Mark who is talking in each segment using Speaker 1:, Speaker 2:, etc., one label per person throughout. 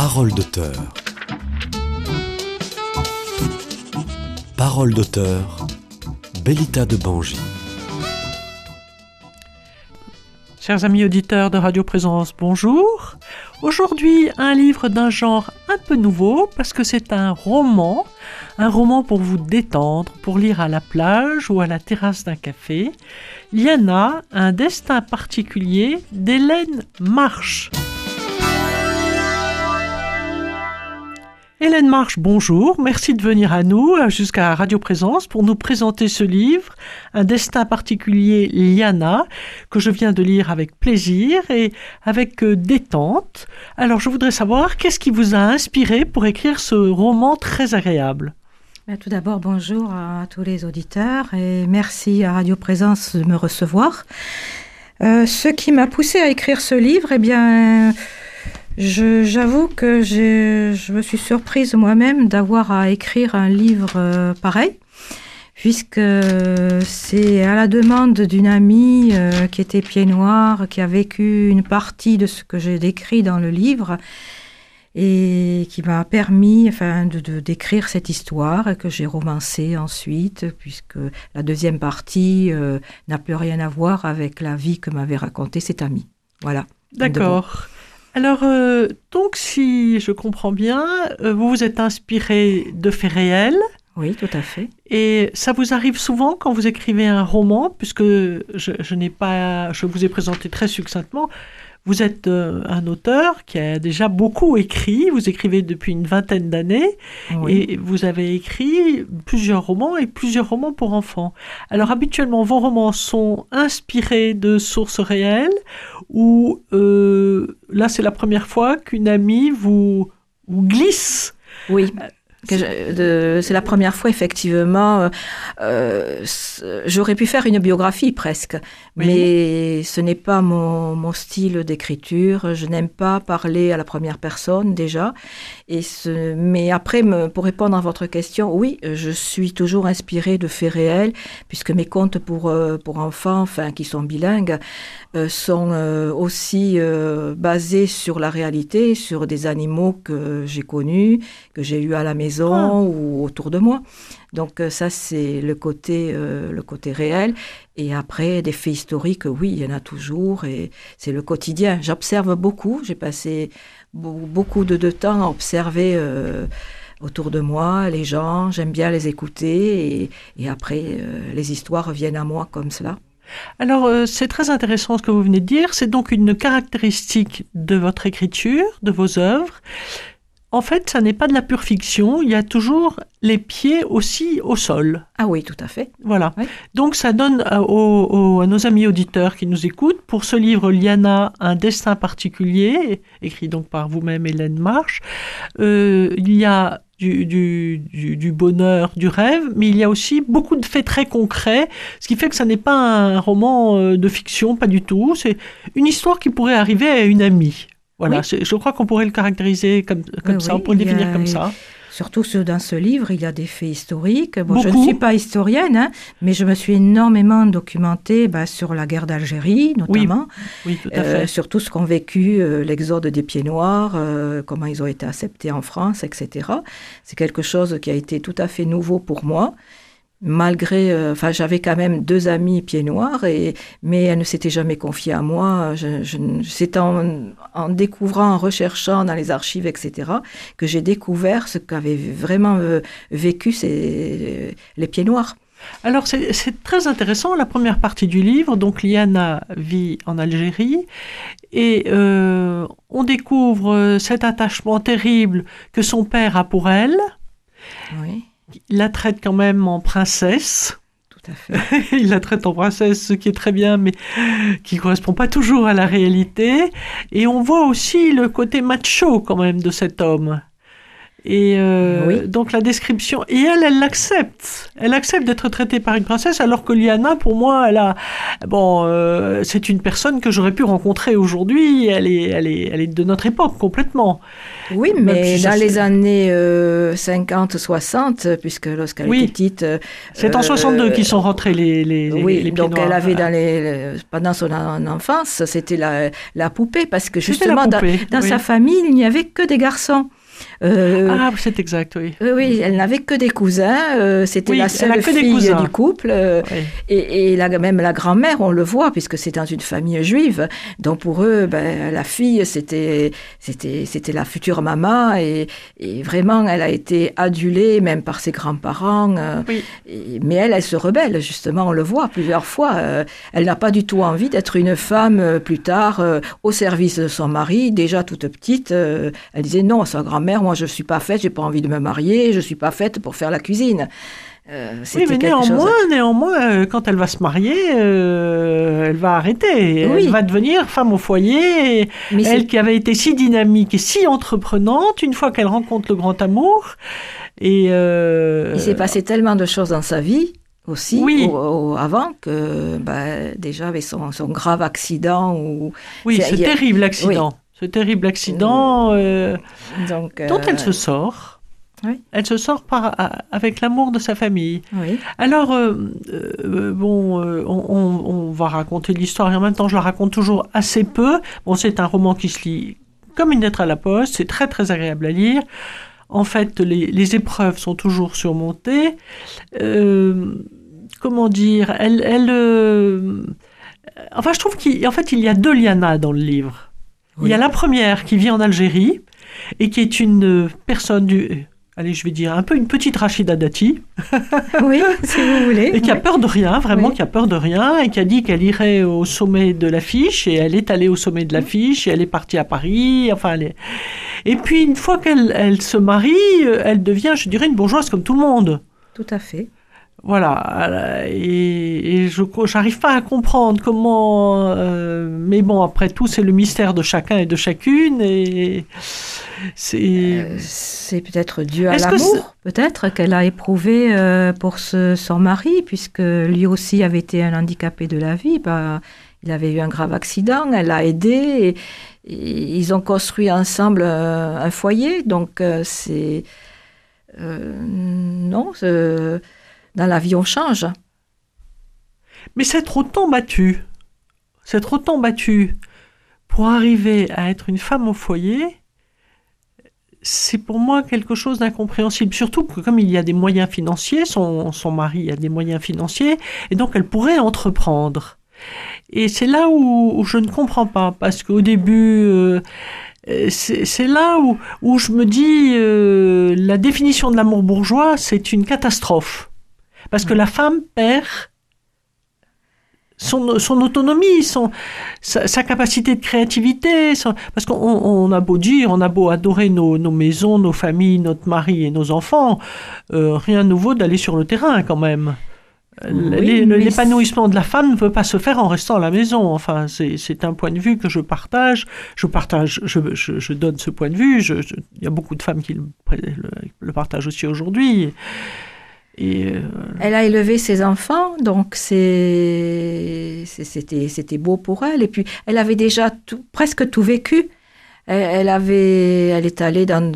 Speaker 1: Parole d'auteur. Parole d'auteur. Bellita de Bangy.
Speaker 2: Chers amis auditeurs de Radio Présence, bonjour. Aujourd'hui, un livre d'un genre un peu nouveau parce que c'est un roman, un roman pour vous détendre, pour lire à la plage ou à la terrasse d'un café. Liana, un destin particulier d'Hélène Marche. Hélène Marche, bonjour. Merci de venir à nous euh, jusqu'à Radio Présence pour nous présenter ce livre, Un destin particulier Liana, que je viens de lire avec plaisir et avec euh, détente. Alors je voudrais savoir qu'est-ce qui vous a inspiré pour écrire ce roman très agréable?
Speaker 3: Ben, tout d'abord, bonjour à tous les auditeurs et merci à Radio Présence de me recevoir. Euh, ce qui m'a poussé à écrire ce livre, eh bien, J'avoue que je me suis surprise moi-même d'avoir à écrire un livre euh, pareil, puisque c'est à la demande d'une amie euh, qui était pied noir, qui a vécu une partie de ce que j'ai décrit dans le livre et qui m'a permis enfin, de, d'écrire cette histoire que j'ai romancée ensuite, puisque la deuxième partie euh, n'a plus rien à voir avec la vie que m'avait racontée cette amie. Voilà.
Speaker 2: D'accord. Alors, euh, donc, si je comprends bien, euh, vous vous êtes inspiré de faits réels.
Speaker 3: Oui, tout à fait.
Speaker 2: Et ça vous arrive souvent quand vous écrivez un roman, puisque je n'ai pas, je vous ai présenté très succinctement, vous êtes euh, un auteur qui a déjà beaucoup écrit, vous écrivez depuis une vingtaine d'années, et vous avez écrit plusieurs romans et plusieurs romans pour enfants. Alors habituellement, vos romans sont inspirés de sources réelles, ou euh, là c'est la première fois qu'une amie vous, vous glisse
Speaker 3: oui. C'est la première fois, effectivement. Euh, euh, j'aurais pu faire une biographie presque, mais ce n'est pas mon, mon style d'écriture. Je n'aime pas parler à la première personne déjà. Et ce, mais après, me, pour répondre à votre question, oui, je suis toujours inspirée de faits réels, puisque mes contes pour, euh, pour enfants, enfin, qui sont bilingues, sont aussi basés sur la réalité, sur des animaux que j'ai connus, que j'ai eus à la maison ah. ou autour de moi. Donc euh, ça, c'est le côté, euh, le côté réel. Et après, des faits historiques, oui, il y en a toujours. Et c'est le quotidien. J'observe beaucoup. J'ai passé beaucoup de, temps à observer euh, autour de moi les gens. J'aime bien les écouter. Et, et après, les histoires viennent à moi comme cela.
Speaker 2: Alors, c'est très intéressant ce que vous venez de dire. C'est donc une caractéristique de votre écriture, de vos œuvres en fait, ça n'est pas de la pure fiction, il y a toujours les pieds aussi au sol.
Speaker 3: Ah oui, tout à fait.
Speaker 2: Voilà. Donc ça donne à, nos amis auditeurs qui nous écoutent, pour ce livre Liana, un destin particulier, écrit donc par vous-même Hélène Marche, euh, il y a du, du, bonheur, du rêve, mais il y a aussi beaucoup de faits très concrets, ce qui fait que ça n'est pas un roman euh, de fiction, pas du tout, c'est une histoire qui pourrait arriver à une amie. Voilà, je, crois qu'on pourrait le caractériser comme, comme ça, on pourrait le définir comme ça.
Speaker 3: Surtout dans ce livre, il y a des faits historiques. Bon, je ne suis pas historienne, hein, mais je me suis énormément documentée bah, sur la guerre d'Algérie, notamment.
Speaker 2: Oui, tout à fait.
Speaker 3: Euh, sur tout ce qu'ont vécu euh, l'exode des pieds noirs, euh, comment ils ont été acceptés en France, etc. C'est quelque chose qui a été tout à fait nouveau pour moi malgré, euh, enfin, j'avais quand même deux amis pieds noirs, et, mais elle ne s'était jamais confiée à moi. Je, c'est en, en, découvrant, en recherchant dans les archives, etc., que j'ai découvert ce qu'avaient vraiment euh, vécu ces, les pieds noirs.
Speaker 2: Alors c'est, très intéressant, la première partie du livre, donc Liana vit en Algérie, et euh, on découvre cet attachement terrible que son père a pour elle. Oui il la traite quand même en princesse.
Speaker 3: Tout à fait.
Speaker 2: il la traite en princesse, ce qui est très bien, mais qui ne correspond pas toujours à la réalité. Et on voit aussi le côté macho quand même de cet homme. Et euh,
Speaker 3: Oui.
Speaker 2: donc la description, et elle, elle l'accepte. Elle accepte d'être traitée par une princesse, alors que Liana, pour moi, elle a, bon, euh, c'est une personne que j'aurais pu rencontrer aujourd'hui. Elle est, elle est, elle est de notre époque complètement.
Speaker 3: Oui, mais
Speaker 2: si
Speaker 3: dans les années euh, 50-60, puisque lorsqu'elle
Speaker 2: Oui.
Speaker 3: était petite... euh,
Speaker 2: C'est en
Speaker 3: euh,
Speaker 2: 62 qu'ils sont rentrés les, les, les-
Speaker 3: Oui,
Speaker 2: les
Speaker 3: donc elle avait dans les, les- pendant son en- enfance, c'était la, la poupée, parce que justement, dans,
Speaker 2: poupée,
Speaker 3: dans
Speaker 2: oui.
Speaker 3: sa famille, il n'y avait que des garçons. Euh,
Speaker 2: Ah, c'est exact, oui.
Speaker 3: oui, oui, elle n'avait que des cousins, euh, c'était
Speaker 2: Oui,
Speaker 3: la seule fille du couple, euh,
Speaker 2: Oui.
Speaker 3: et, et la, même la grand-mère, on le voit, puisque c'est dans une famille juive. Donc pour eux, ben, la fille, c'était, la future maman, et, et vraiment, elle a été adulée, même par ses grands-parents. euh,
Speaker 2: Oui.
Speaker 3: mais elle, elle se rebelle, justement, on le voit plusieurs fois. euh, elle n'a pas du tout envie d'être une femme euh, plus tard euh, au service de son mari, déjà toute petite. euh, elle disait non à sa grand-mère, moi je suis pas faite, j'ai pas envie de me marier, je suis pas faite pour faire la cuisine. Euh,
Speaker 2: Oui, mais
Speaker 3: chose-
Speaker 2: néanmoins, néanmoins, euh, quand elle va se marier, euh, elle va arrêter.
Speaker 3: Oui.
Speaker 2: Elle va devenir femme au foyer. et
Speaker 3: Mais
Speaker 2: elle qui avait été si dynamique et si entreprenante, une fois qu'elle rencontre le grand amour. Et euh,
Speaker 3: Il s'est passé tellement de choses dans sa vie aussi
Speaker 2: Oui.
Speaker 3: au- au- avant que bah, déjà avec son, son grave accident ou
Speaker 2: oui,
Speaker 3: c'est-
Speaker 2: terrible accident. Ce terrible accident euh,
Speaker 3: donc
Speaker 2: dont
Speaker 3: euh,
Speaker 2: elle se sort.
Speaker 3: oui.
Speaker 2: Elle se sort par, avec l'amour de sa famille.
Speaker 3: oui
Speaker 2: Alors, euh, euh, bon, euh, on, va raconter l'histoire et en même temps, je la raconte toujours assez peu. Bon, c'est un roman qui se lit comme une lettre à la poste, c'est très très agréable à lire. En fait, les, les épreuves sont toujours surmontées. Euh, comment dire Elle, elle, euh, enfin, je trouve qu'en fait, il y a deux Liana dans le livre. Il y a la première qui vit en Algérie et qui est une euh, personne du, allez, je vais dire un peu une petite Rachida Dati
Speaker 3: oui si vous voulez
Speaker 2: et qui a
Speaker 3: oui.
Speaker 2: peur de rien, vraiment
Speaker 3: Oui.
Speaker 2: qui a peur de rien, et qui a dit qu'elle irait au sommet de l'affiche, et elle est allée au sommet de l'affiche, et elle est partie à Paris, enfin, elle est... Et puis, une fois qu'elle elle se marie, euh, elle devient, je dirais, une bourgeoise comme tout le monde.
Speaker 3: tout à fait
Speaker 2: Voilà, et, et je j'arrive pas à comprendre comment, euh, mais bon, après tout, c'est le mystère de chacun et de chacune, et c'est...
Speaker 3: Euh, c'est peut-être dû à l'amour, peut-être qu'elle a éprouvé euh, pour ce- son mari, puisque lui aussi avait été un handicapé de la vie. Bah, il avait eu un grave accident, elle l'a aidé, et, et ils ont construit ensemble un foyer. Donc, c'est. non, c'est- dans la vie, on change.
Speaker 2: Mais s'être autant battue, s'être autant battue pour arriver à être une femme au foyer, c'est pour moi quelque chose d'incompréhensible. Surtout que comme il y a des moyens financiers, son, son mari a des moyens financiers, et donc elle pourrait entreprendre. Et c'est là où, je ne comprends pas, parce qu'au début, euh, euh, c'est c'est là où, où je me dis, euh, la définition de l'amour bourgeois, c'est une catastrophe. Parce que la femme perd son, son autonomie, son, sa, sa capacité de créativité. son- parce qu'on on a beau dire, on a beau adorer nos, nos maisons, nos familles, notre mari et nos enfants, euh, rien de nouveau d'aller sur le terrain quand même.
Speaker 3: Oui,
Speaker 2: l'é-
Speaker 3: mais
Speaker 2: L'épanouissement de la femme ne peut pas se faire en restant à la maison. Enfin, c'est un point de vue que je partage. Je partage, je, je, je donne ce point de vue. Je- Il y a beaucoup de femmes qui le, le, le partagent aussi aujourd'hui. Et euh,
Speaker 3: Elle a élevé ses enfants, donc c'était beau pour elle. Et puis, elle avait déjà tout- presque tout vécu. Elle, elle avait, elle est allée dans,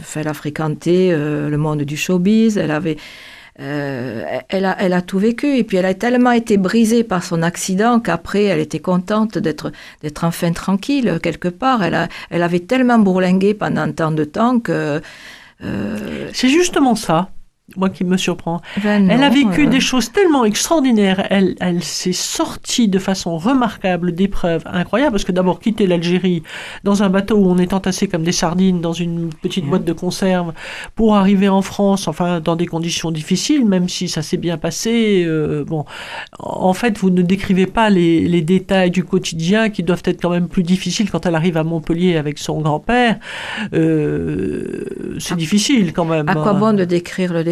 Speaker 3: enfin, elle a fréquenté euh, le monde du showbiz. Elle avait, euh, elle a, elle a tout vécu. Et puis, elle a tellement été brisée par son accident qu'après, elle était contente d'être, d'être enfin tranquille quelque part. Elle a, elle avait tellement bourlingué pendant tant de temps que. euh,
Speaker 2: c'est justement ça, moi, qui me surprend.
Speaker 3: ben
Speaker 2: Elle a vécu
Speaker 3: euh,
Speaker 2: des choses tellement extraordinaires. Elle, elle s'est sortie de façon remarquable d'épreuves incroyables. Parce que d'abord, quitter l'Algérie dans un bateau où on est entassé comme des sardines dans une petite
Speaker 3: Ouais.
Speaker 2: boîte de conserve pour arriver en France, enfin, dans des conditions difficiles, même si ça s'est bien passé. euh, bon, en fait, vous ne décrivez pas les, les détails du quotidien qui doivent être quand même plus difficiles quand elle arrive à Montpellier avec son grand-père. Euh, c'est difficile quand même.
Speaker 3: À quoi
Speaker 2: hein.
Speaker 3: bon de décrire le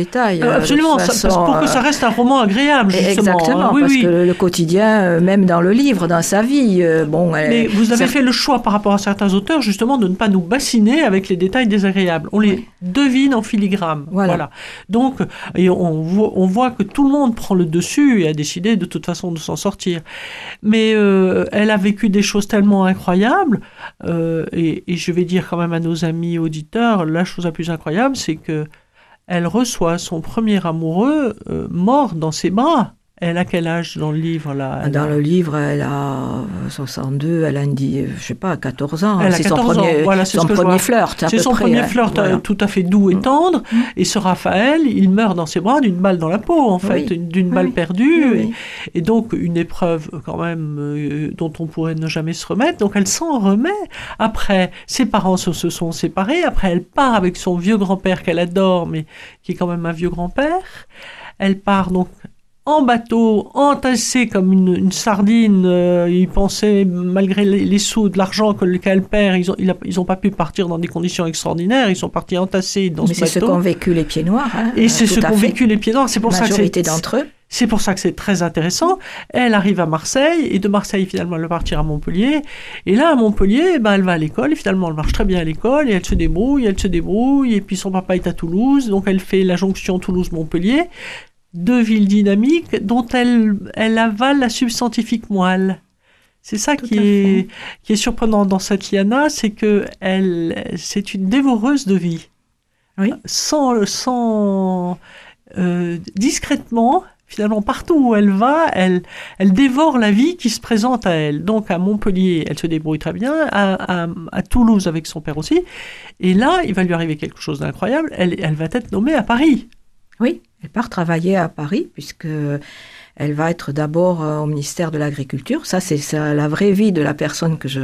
Speaker 2: Euh,
Speaker 3: euh,
Speaker 2: absolument, ça-
Speaker 3: façon,
Speaker 2: parce- pour que
Speaker 3: euh,
Speaker 2: ça reste un roman agréable, justement.
Speaker 3: Exactement.
Speaker 2: Oui,
Speaker 3: parce
Speaker 2: oui.
Speaker 3: que le, le quotidien, euh, même dans le livre, dans sa vie, euh, bon.
Speaker 2: Mais vous avez fait le choix par rapport à certains auteurs, justement, de ne pas nous bassiner avec les détails désagréables. On les
Speaker 3: Oui.
Speaker 2: devine en filigrane.
Speaker 3: Voilà.
Speaker 2: Donc, et on, voit, on voit que tout le monde prend le dessus et a décidé de toute façon de s'en sortir. Mais euh, elle a vécu des choses tellement incroyables, euh, et, et je vais dire quand même à nos amis auditeurs, la chose la plus incroyable, c'est que elle reçoit son premier amoureux euh, mort dans ses bras. Elle a quel âge dans le livre là
Speaker 3: Dans
Speaker 2: a-
Speaker 3: le livre, elle a 62, elle a dit, je sais pas, 14 ans.
Speaker 2: Elle a
Speaker 3: C'est son
Speaker 2: 14 ans,
Speaker 3: premier,
Speaker 2: voilà,
Speaker 3: son
Speaker 2: ce
Speaker 3: premier flirt.
Speaker 2: C'est son
Speaker 3: près,
Speaker 2: premier
Speaker 3: hein.
Speaker 2: flirt
Speaker 3: Voilà.
Speaker 2: euh, tout à fait doux et
Speaker 3: Mm.
Speaker 2: tendre. Et ce Raphaël, il meurt dans ses bras d'une balle dans la peau, en fait,
Speaker 3: Oui.
Speaker 2: d'une
Speaker 3: Oui,
Speaker 2: balle perdue.
Speaker 3: Oui.
Speaker 2: Et, et donc, une épreuve quand même euh, dont on pourrait ne jamais se remettre. Donc, elle s'en remet. Après, ses parents se, se sont séparés. Après, elle part avec son vieux grand-père qu'elle adore, mais qui est quand même un vieux grand-père. Elle part donc en bateau, entassée comme une, une sardine. Euh, ils pensaient, malgré les, les sous, de l'argent que- qu'elle perd, ils ont, il a- ils ont pas pu partir dans des conditions extraordinaires. Ils sont partis entassés dans
Speaker 3: Mais
Speaker 2: ce
Speaker 3: c'est ce
Speaker 2: bateau.
Speaker 3: qu'ont vécu les pieds noirs. hein,
Speaker 2: Et
Speaker 3: euh,
Speaker 2: c'est
Speaker 3: tout
Speaker 2: ce qu'ont vécu les pieds noirs. C'est pour
Speaker 3: La
Speaker 2: ça que
Speaker 3: majorité
Speaker 2: c'est
Speaker 3: d'entre eux.
Speaker 2: c'est pour ça que c'est très intéressant. Elle arrive à Marseille et de Marseille finalement elle va partir à Montpellier. Et là à Montpellier, ben, elle va à l'école et finalement elle marche très bien à l'école et elle se débrouille, elle se débrouille et puis son papa est à Toulouse donc elle fait la jonction Toulouse-Montpellier, deux villes dynamiques dont elle elle avale la substantifique moelle. C'est ça
Speaker 3: Tout
Speaker 2: qui est, qui est surprenant dans cette Liana, c'est que elle, c'est une dévoreuse de vie.
Speaker 3: Oui.
Speaker 2: Sans, sans, euh, discrètement, finalement, partout où elle va, elle, elle dévore la vie qui se présente à elle. Donc, à Montpellier, elle se débrouille très bien, à, à- à Toulouse avec son père aussi. Et là, il va lui arriver quelque chose d'incroyable. Elle, elle va être nommée à Paris.
Speaker 3: Oui, elle part travailler à Paris puisque elle va être d'abord euh, au ministère de l'Agriculture. Ça, c'est la vraie vie de la personne que je,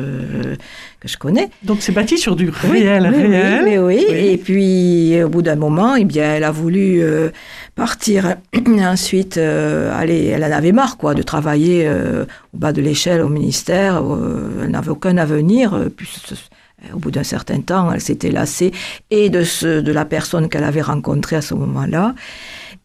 Speaker 3: que je connais.
Speaker 2: Donc, c'est bâti sur du
Speaker 3: Oui,
Speaker 2: réel,
Speaker 3: oui,
Speaker 2: réel.
Speaker 3: Oui, oui,
Speaker 2: Oui.
Speaker 3: Et puis, au bout d'un moment, eh bien, elle a voulu euh, partir. Ensuite, euh, aller, elle en avait marre, quoi, de travailler euh, au bas de l'échelle au ministère. elle n'avait aucun avenir. puis, au bout d'un certain temps, elle s'était lassée et de, ce, de la personne qu'elle avait rencontrée à ce moment-là.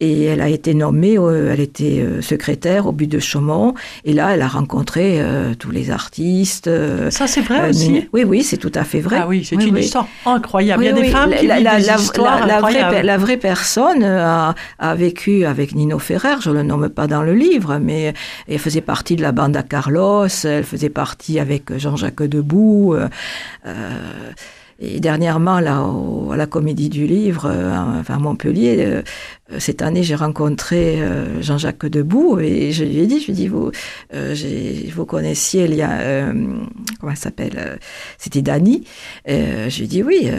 Speaker 3: Et elle a été nommée, euh, elle était euh, secrétaire au but de Chaumont. Et là, elle a rencontré euh, tous les artistes.
Speaker 2: Ça, c'est vrai
Speaker 3: euh,
Speaker 2: aussi.
Speaker 3: oui, oui, c'est tout à fait vrai.
Speaker 2: Ah oui, c'est
Speaker 3: Oui,
Speaker 2: une
Speaker 3: oui.
Speaker 2: histoire incroyable. Il y a des femmes qui
Speaker 3: la,
Speaker 2: vivent
Speaker 3: la-
Speaker 2: des
Speaker 3: la-
Speaker 2: histoires
Speaker 3: la- la vraie, la vraie personne a, a vécu avec Nino Ferrer, je le nomme pas dans le livre, mais elle faisait partie de la bande à Carlos, elle faisait partie avec Jean-Jacques Debout. euh, et dernièrement, là, au- à la Comédie du Livre, euh, enfin à Montpellier, euh, cette année, j'ai rencontré euh, Jean-Jacques Debout et je lui ai dit, je lui ai dit, vous, euh, vous connaissiez, il y a, comment elle s'appelle C'était. Euh, je lui ai dit oui.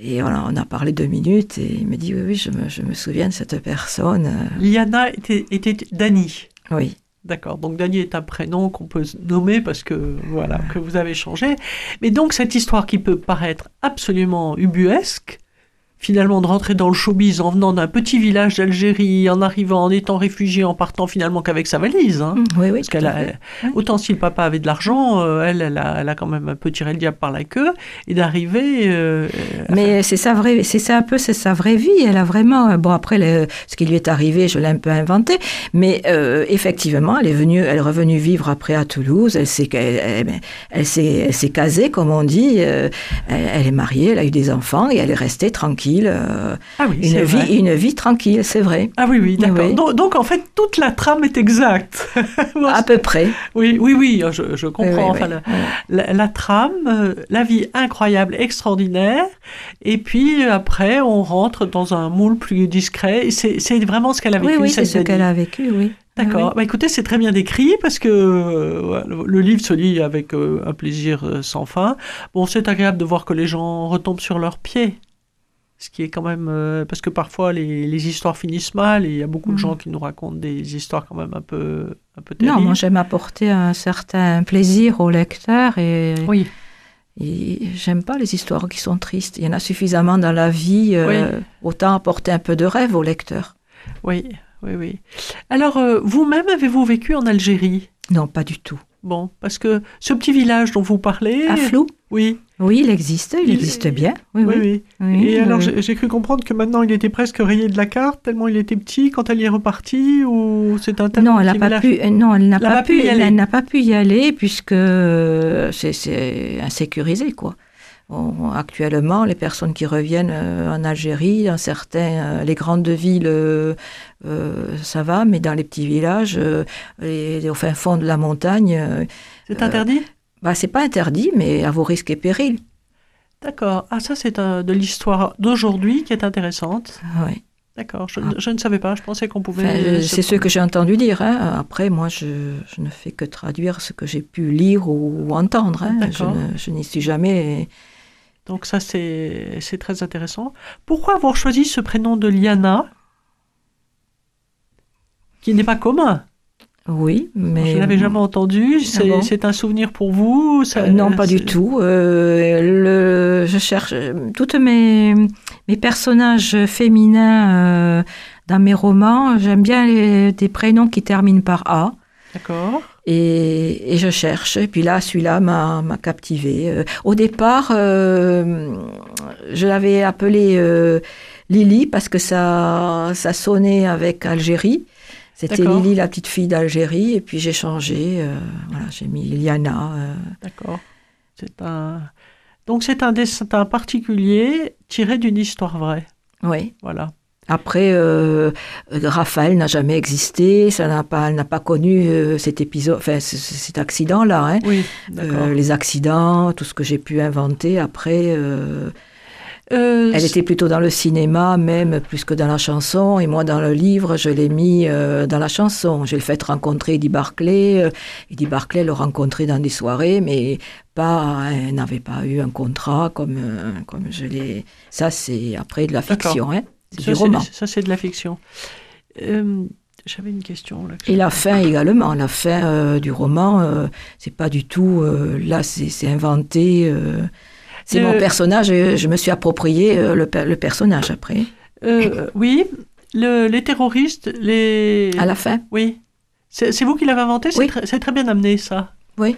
Speaker 3: et on a, on a parlé deux minutes et il me dit oui, oui, je me, je me souviens de cette personne.
Speaker 2: Liana était, était Dani.
Speaker 3: oui.
Speaker 2: D'accord, donc Dany est un prénom qu'on peut nommer parce que voilà que vous avez changé. Mais donc cette histoire qui peut paraître absolument ubuesque, finalement de rentrer dans le showbiz en venant d'un petit village d'Algérie, en arrivant, en étant réfugié, en partant finalement qu'avec sa valise. hein.
Speaker 3: Oui, oui.
Speaker 2: Parce qu'elle a.
Speaker 3: Oui.
Speaker 2: autant si le papa avait de l'argent, euh, elle, elle a, elle a quand même un peu tiré le diable par la queue et d'arriver. euh,
Speaker 3: Mais c'est sa vraie, c'est ça un peu, c'est sa vraie vie. Elle a vraiment, bon après le- ce qui lui est arrivé, je l'ai un peu inventé, mais euh, effectivement, elle est venue, elle est revenue vivre après à Toulouse. Elle s'est, elle, s'est, s'est casée, comme on dit. euh, elle est mariée, elle a eu des enfants et elle est restée tranquille. Euh,
Speaker 2: ah oui,
Speaker 3: une vie,
Speaker 2: vrai.
Speaker 3: une vie tranquille, c'est vrai.
Speaker 2: Ah oui, oui, d'accord.
Speaker 3: Oui.
Speaker 2: Donc, donc, en fait, toute la trame est exacte. Moi,
Speaker 3: À peu près.
Speaker 2: Oui, oui, oui, je, je comprends.
Speaker 3: Oui,
Speaker 2: enfin, la, la- la trame, euh, la vie incroyable, extraordinaire, et puis après, on rentre dans un moule plus discret. et C'est vraiment ce qu'elle a vécu.
Speaker 3: Oui, oui, c'est ce qu'elle a vécu, oui.
Speaker 2: D'accord.
Speaker 3: Oui,
Speaker 2: Bah, écoutez, c'est très bien décrit parce que euh, le, livre se lit avec euh, un plaisir sans fin. Bon, c'est agréable de voir que les gens retombent sur leurs pieds. Ce qui est quand même... euh, parce que parfois, les, les histoires finissent mal et il y a beaucoup de
Speaker 3: Mhm.
Speaker 2: gens qui nous racontent des histoires quand même un peu, un peu
Speaker 3: oui. Non,
Speaker 2: terribles.
Speaker 3: moi j'aime apporter un certain plaisir au lecteur et,
Speaker 2: Oui.
Speaker 3: et j'aime pas les histoires qui sont tristes. Il y en a suffisamment dans la vie, euh, autant apporter un peu de rêve au lecteur.
Speaker 2: Oui, oui, oui. Alors, euh, vous-même, avez-vous vécu en Algérie?
Speaker 3: Non, pas du tout.
Speaker 2: Bon, parce que ce petit village dont vous parlez...
Speaker 3: À flou?
Speaker 2: Oui.
Speaker 3: Oui, il existe, il existe bien. Oui,
Speaker 2: Oui,
Speaker 3: oui.
Speaker 2: oui.
Speaker 3: Oui,
Speaker 2: Et alors,
Speaker 3: euh,
Speaker 2: j'ai cru comprendre que maintenant, il était presque rayé de la carte, tellement il était petit quand elle y est repartie, ou c'est un tel
Speaker 3: Non, elle n'a pas pu. euh, Non, elle n'a pas,
Speaker 2: pas pu y aller.
Speaker 3: Elle n'a pas pu y aller puisque euh, c'est- insécurisé, quoi. On- actuellement, les personnes qui reviennent euh, en Algérie, dans certains, euh, les grandes villes, euh, euh, ça va, mais dans les petits villages, euh, les- au fin fond de la montagne, euh,
Speaker 2: C'est
Speaker 3: euh,
Speaker 2: interdit?
Speaker 3: Bah, c'est pas interdit, mais à vos risques et périls.
Speaker 2: D'accord. Ah, ça, c'est un- de l'histoire d'aujourd'hui qui est intéressante.
Speaker 3: Ouais.
Speaker 2: D'accord. Je,
Speaker 3: Ah.
Speaker 2: je ne savais pas. Je pensais qu'on pouvait.
Speaker 3: Enfin,
Speaker 2: se
Speaker 3: c'est ce que j'ai entendu dire. hein. Après, moi, je, je ne fais que traduire ce que j'ai pu lire ou, ou entendre. hein. Je,
Speaker 2: D'accord.
Speaker 3: n'y suis jamais.
Speaker 2: Donc, ça, c'est très intéressant. Pourquoi avoir choisi ce prénom de Liana qui n'est pas commun?
Speaker 3: Oui, mais.
Speaker 2: Je ne l'avais jamais entendu. C'est
Speaker 3: bon
Speaker 2: c'est un souvenir pour vous ça-
Speaker 3: Euh, non, pas du tout. Euh, le, je cherche euh, toutes mes, mes personnages féminins euh, dans mes romans. J'aime bien les- des prénoms qui terminent par A.
Speaker 2: D'accord.
Speaker 3: Et, et je cherche. Et puis là, celui-là m'a captivé. Au départ, je l'avais appelé Lily parce que ça, ça sonnait avec Algérie. C'était. Lily, la petite fille d'Algérie. Et puis j'ai changé. euh, voilà, j'ai mis Liliana. euh,
Speaker 2: D'accord. C'est un. Donc, c'est un destin particulier tiré d'une histoire vraie.
Speaker 3: oui.
Speaker 2: Voilà.
Speaker 3: Après, euh, Raphaël n'a jamais existé. Ça n'a pas, elle n'a pas connu euh, cet épisode, enfin cet accident-là. hein.
Speaker 2: Oui, d'accord.
Speaker 3: Euh, les accidents, tout ce que j'ai pu inventer. Après. Euh, Elle était plutôt dans le cinéma, même plus que dans la chanson. Et moi, dans le livre, je l'ai mis euh, dans la chanson. J'ai le fait rencontrer Eddie Barclay. Euh, Eddie Barclay le rencontrait dans des soirées, mais pas, elle n'avait pas eu un contrat comme, comme je l'ai. Ça, c'est après de la fiction, hein.
Speaker 2: Ça,
Speaker 3: du roman.
Speaker 2: Ça, c'est de la fiction. Euh, J'avais une question. Là, que
Speaker 3: Et
Speaker 2: je-
Speaker 3: la fin également. La fin euh, du roman, euh, c'est pas du tout. euh, là, c'est inventé. Euh, c'est mon personnage. et je me suis approprié euh, le, per- le personnage après.
Speaker 2: Euh, oui, le- les terroristes, les.
Speaker 3: À la fin.
Speaker 2: Oui. C'est vous qui l'avez inventé C'est
Speaker 3: Oui.
Speaker 2: très, bien amené, ça.
Speaker 3: Oui.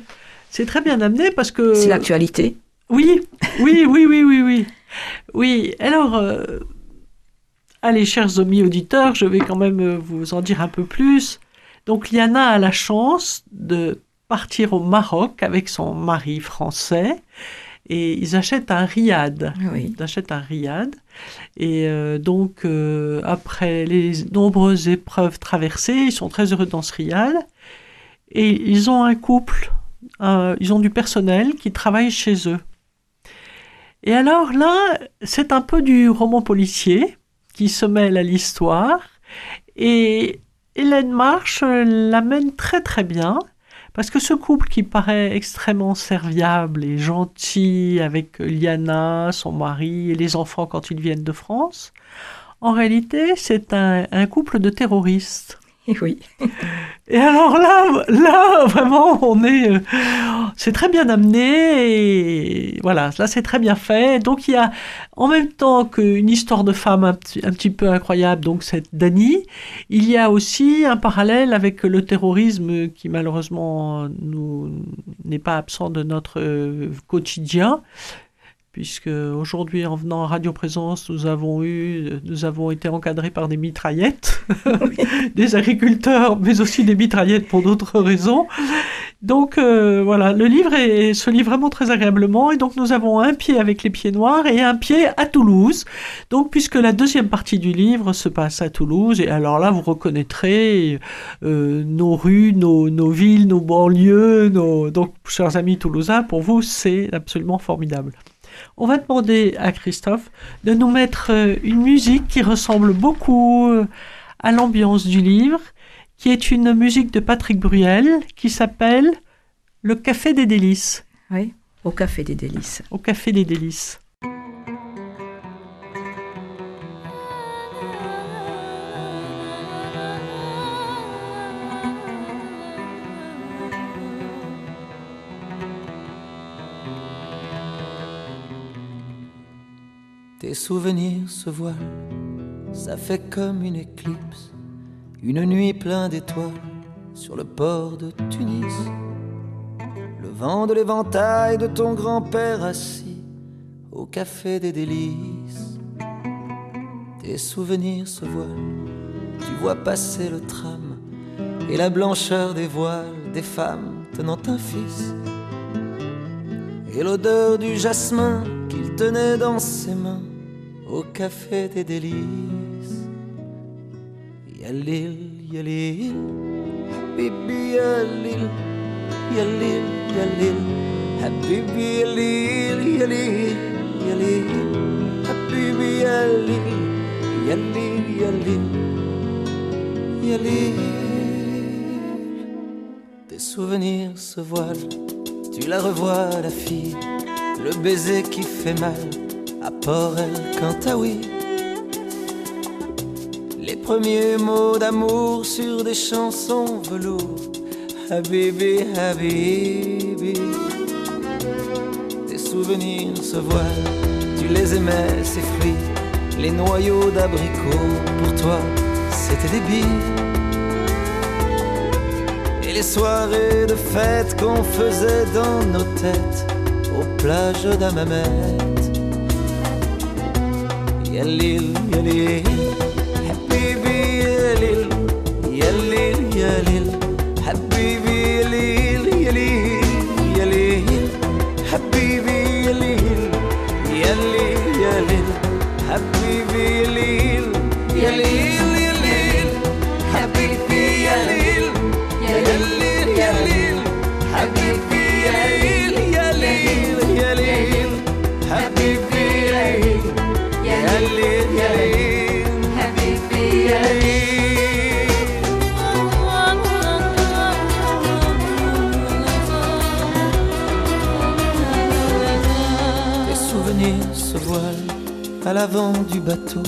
Speaker 2: C'est très bien amené parce que.
Speaker 3: C'est l'actualité.
Speaker 2: Oui, oui, oui, oui, oui, oui. Oui, alors, euh, allez, chers amis auditeurs, je vais quand même euh, vous en dire un peu plus. Donc, Liana a la chance de partir au Maroc avec son mari français et ils achètent un riad.
Speaker 3: Oui.
Speaker 2: Ils achètent un riad. Et euh, donc, euh, après les nombreuses épreuves traversées, ils sont très heureux dans ce riad. Et ils ont un couple, euh, ils ont du personnel qui travaille chez eux. Et alors là, c'est un peu du roman policier qui se mêle à l'histoire. Et Hélène Marsh euh, l'amène très très bien. Parce que ce couple qui paraît extrêmement serviable et gentil avec Liana, son mari et les enfants quand ils viennent de France, en réalité, c'est un, couple de terroristes.
Speaker 3: Oui.
Speaker 2: Et alors là, là vraiment, on est, euh, c'est très bien amené et voilà, là c'est très bien fait. Donc il y a en même temps qu'une histoire de femme un, petit- peu incroyable, donc cette Dani, il y a aussi un parallèle avec le terrorisme qui malheureusement n'est pas absent de notre euh, quotidien. Puisque aujourd'hui, en venant à Radio Présence, nous avons eu, nous avons été encadrés par des mitraillettes, des agriculteurs, mais aussi des mitraillettes pour d'autres raisons. Donc euh, voilà, le livre est, se lit vraiment très agréablement et donc nous avons un pied avec les pieds noirs et un pied à Toulouse. Donc puisque la deuxième partie du livre se passe à Toulouse et alors là vous reconnaîtrez euh, nos rues, nos, nos villes, nos banlieues, nos... donc chers amis toulousains, pour vous c'est absolument formidable. On va demander à Christophe de nous mettre euh, une musique qui ressemble beaucoup euh, à l'ambiance du livre, qui est une musique de Patrick Bruel qui s'appelle Le Café des Délices.
Speaker 3: Oui. Au Café des Délices.
Speaker 2: Au Café des Délices.
Speaker 4: Souvenirs se voilent, ça fait comme une éclipse, une nuit pleine d'étoiles sur le port de Tunis. Le vent de l'éventail de ton grand-père assis au café des délices. Tes souvenirs se voilent, tu vois passer le tram et la blancheur des voiles des femmes tenant un fils. Et l'odeur du jasmin qu'il tenait dans ses mains au café des délices. Yalil, yalil, habibi yalil, yalil, yalil, habibi yalil, yalil, yalil, habibi yalil, yalil, yalil, yalil. Tes souvenirs se voilent, tu la revois la fille, le baiser qui fait mal à Port El. Les premiers mots d'amour sur des chansons velours. Habibi, Habibi. Tes souvenirs se voilent, tu les aimais, ces fruits. Les noyaux d'abricots, pour toi, c'était des billes. Et les soirées de fête qu'on faisait dans nos têtes, aux plages d'Amamet. Yalil, Yalil, Habibi Yalil, Yalil, Yalil, Habibi l'avant du bateau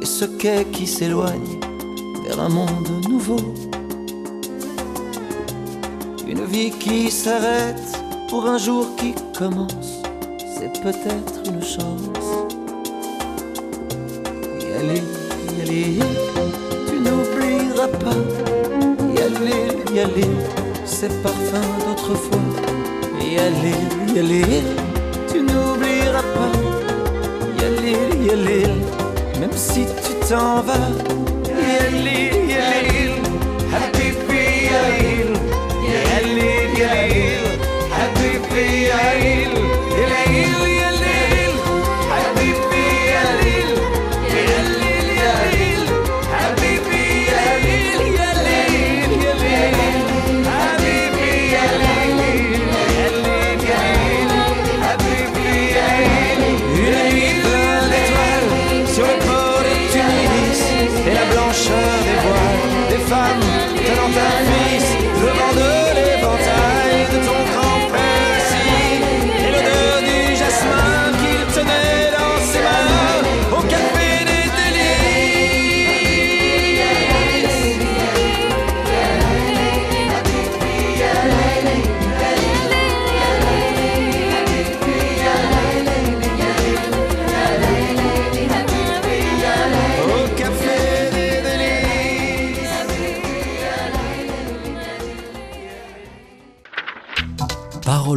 Speaker 4: et ce quai qui s'éloigne vers un monde nouveau. Une vie qui s'arrête pour un jour qui commence, c'est peut-être une chance. Yalil, Yalil, tu n'oublieras pas. Yalil, Yalil, ces parfums d'autrefois. Yalil, Yalil, tu si tu t'en vas. Yalil,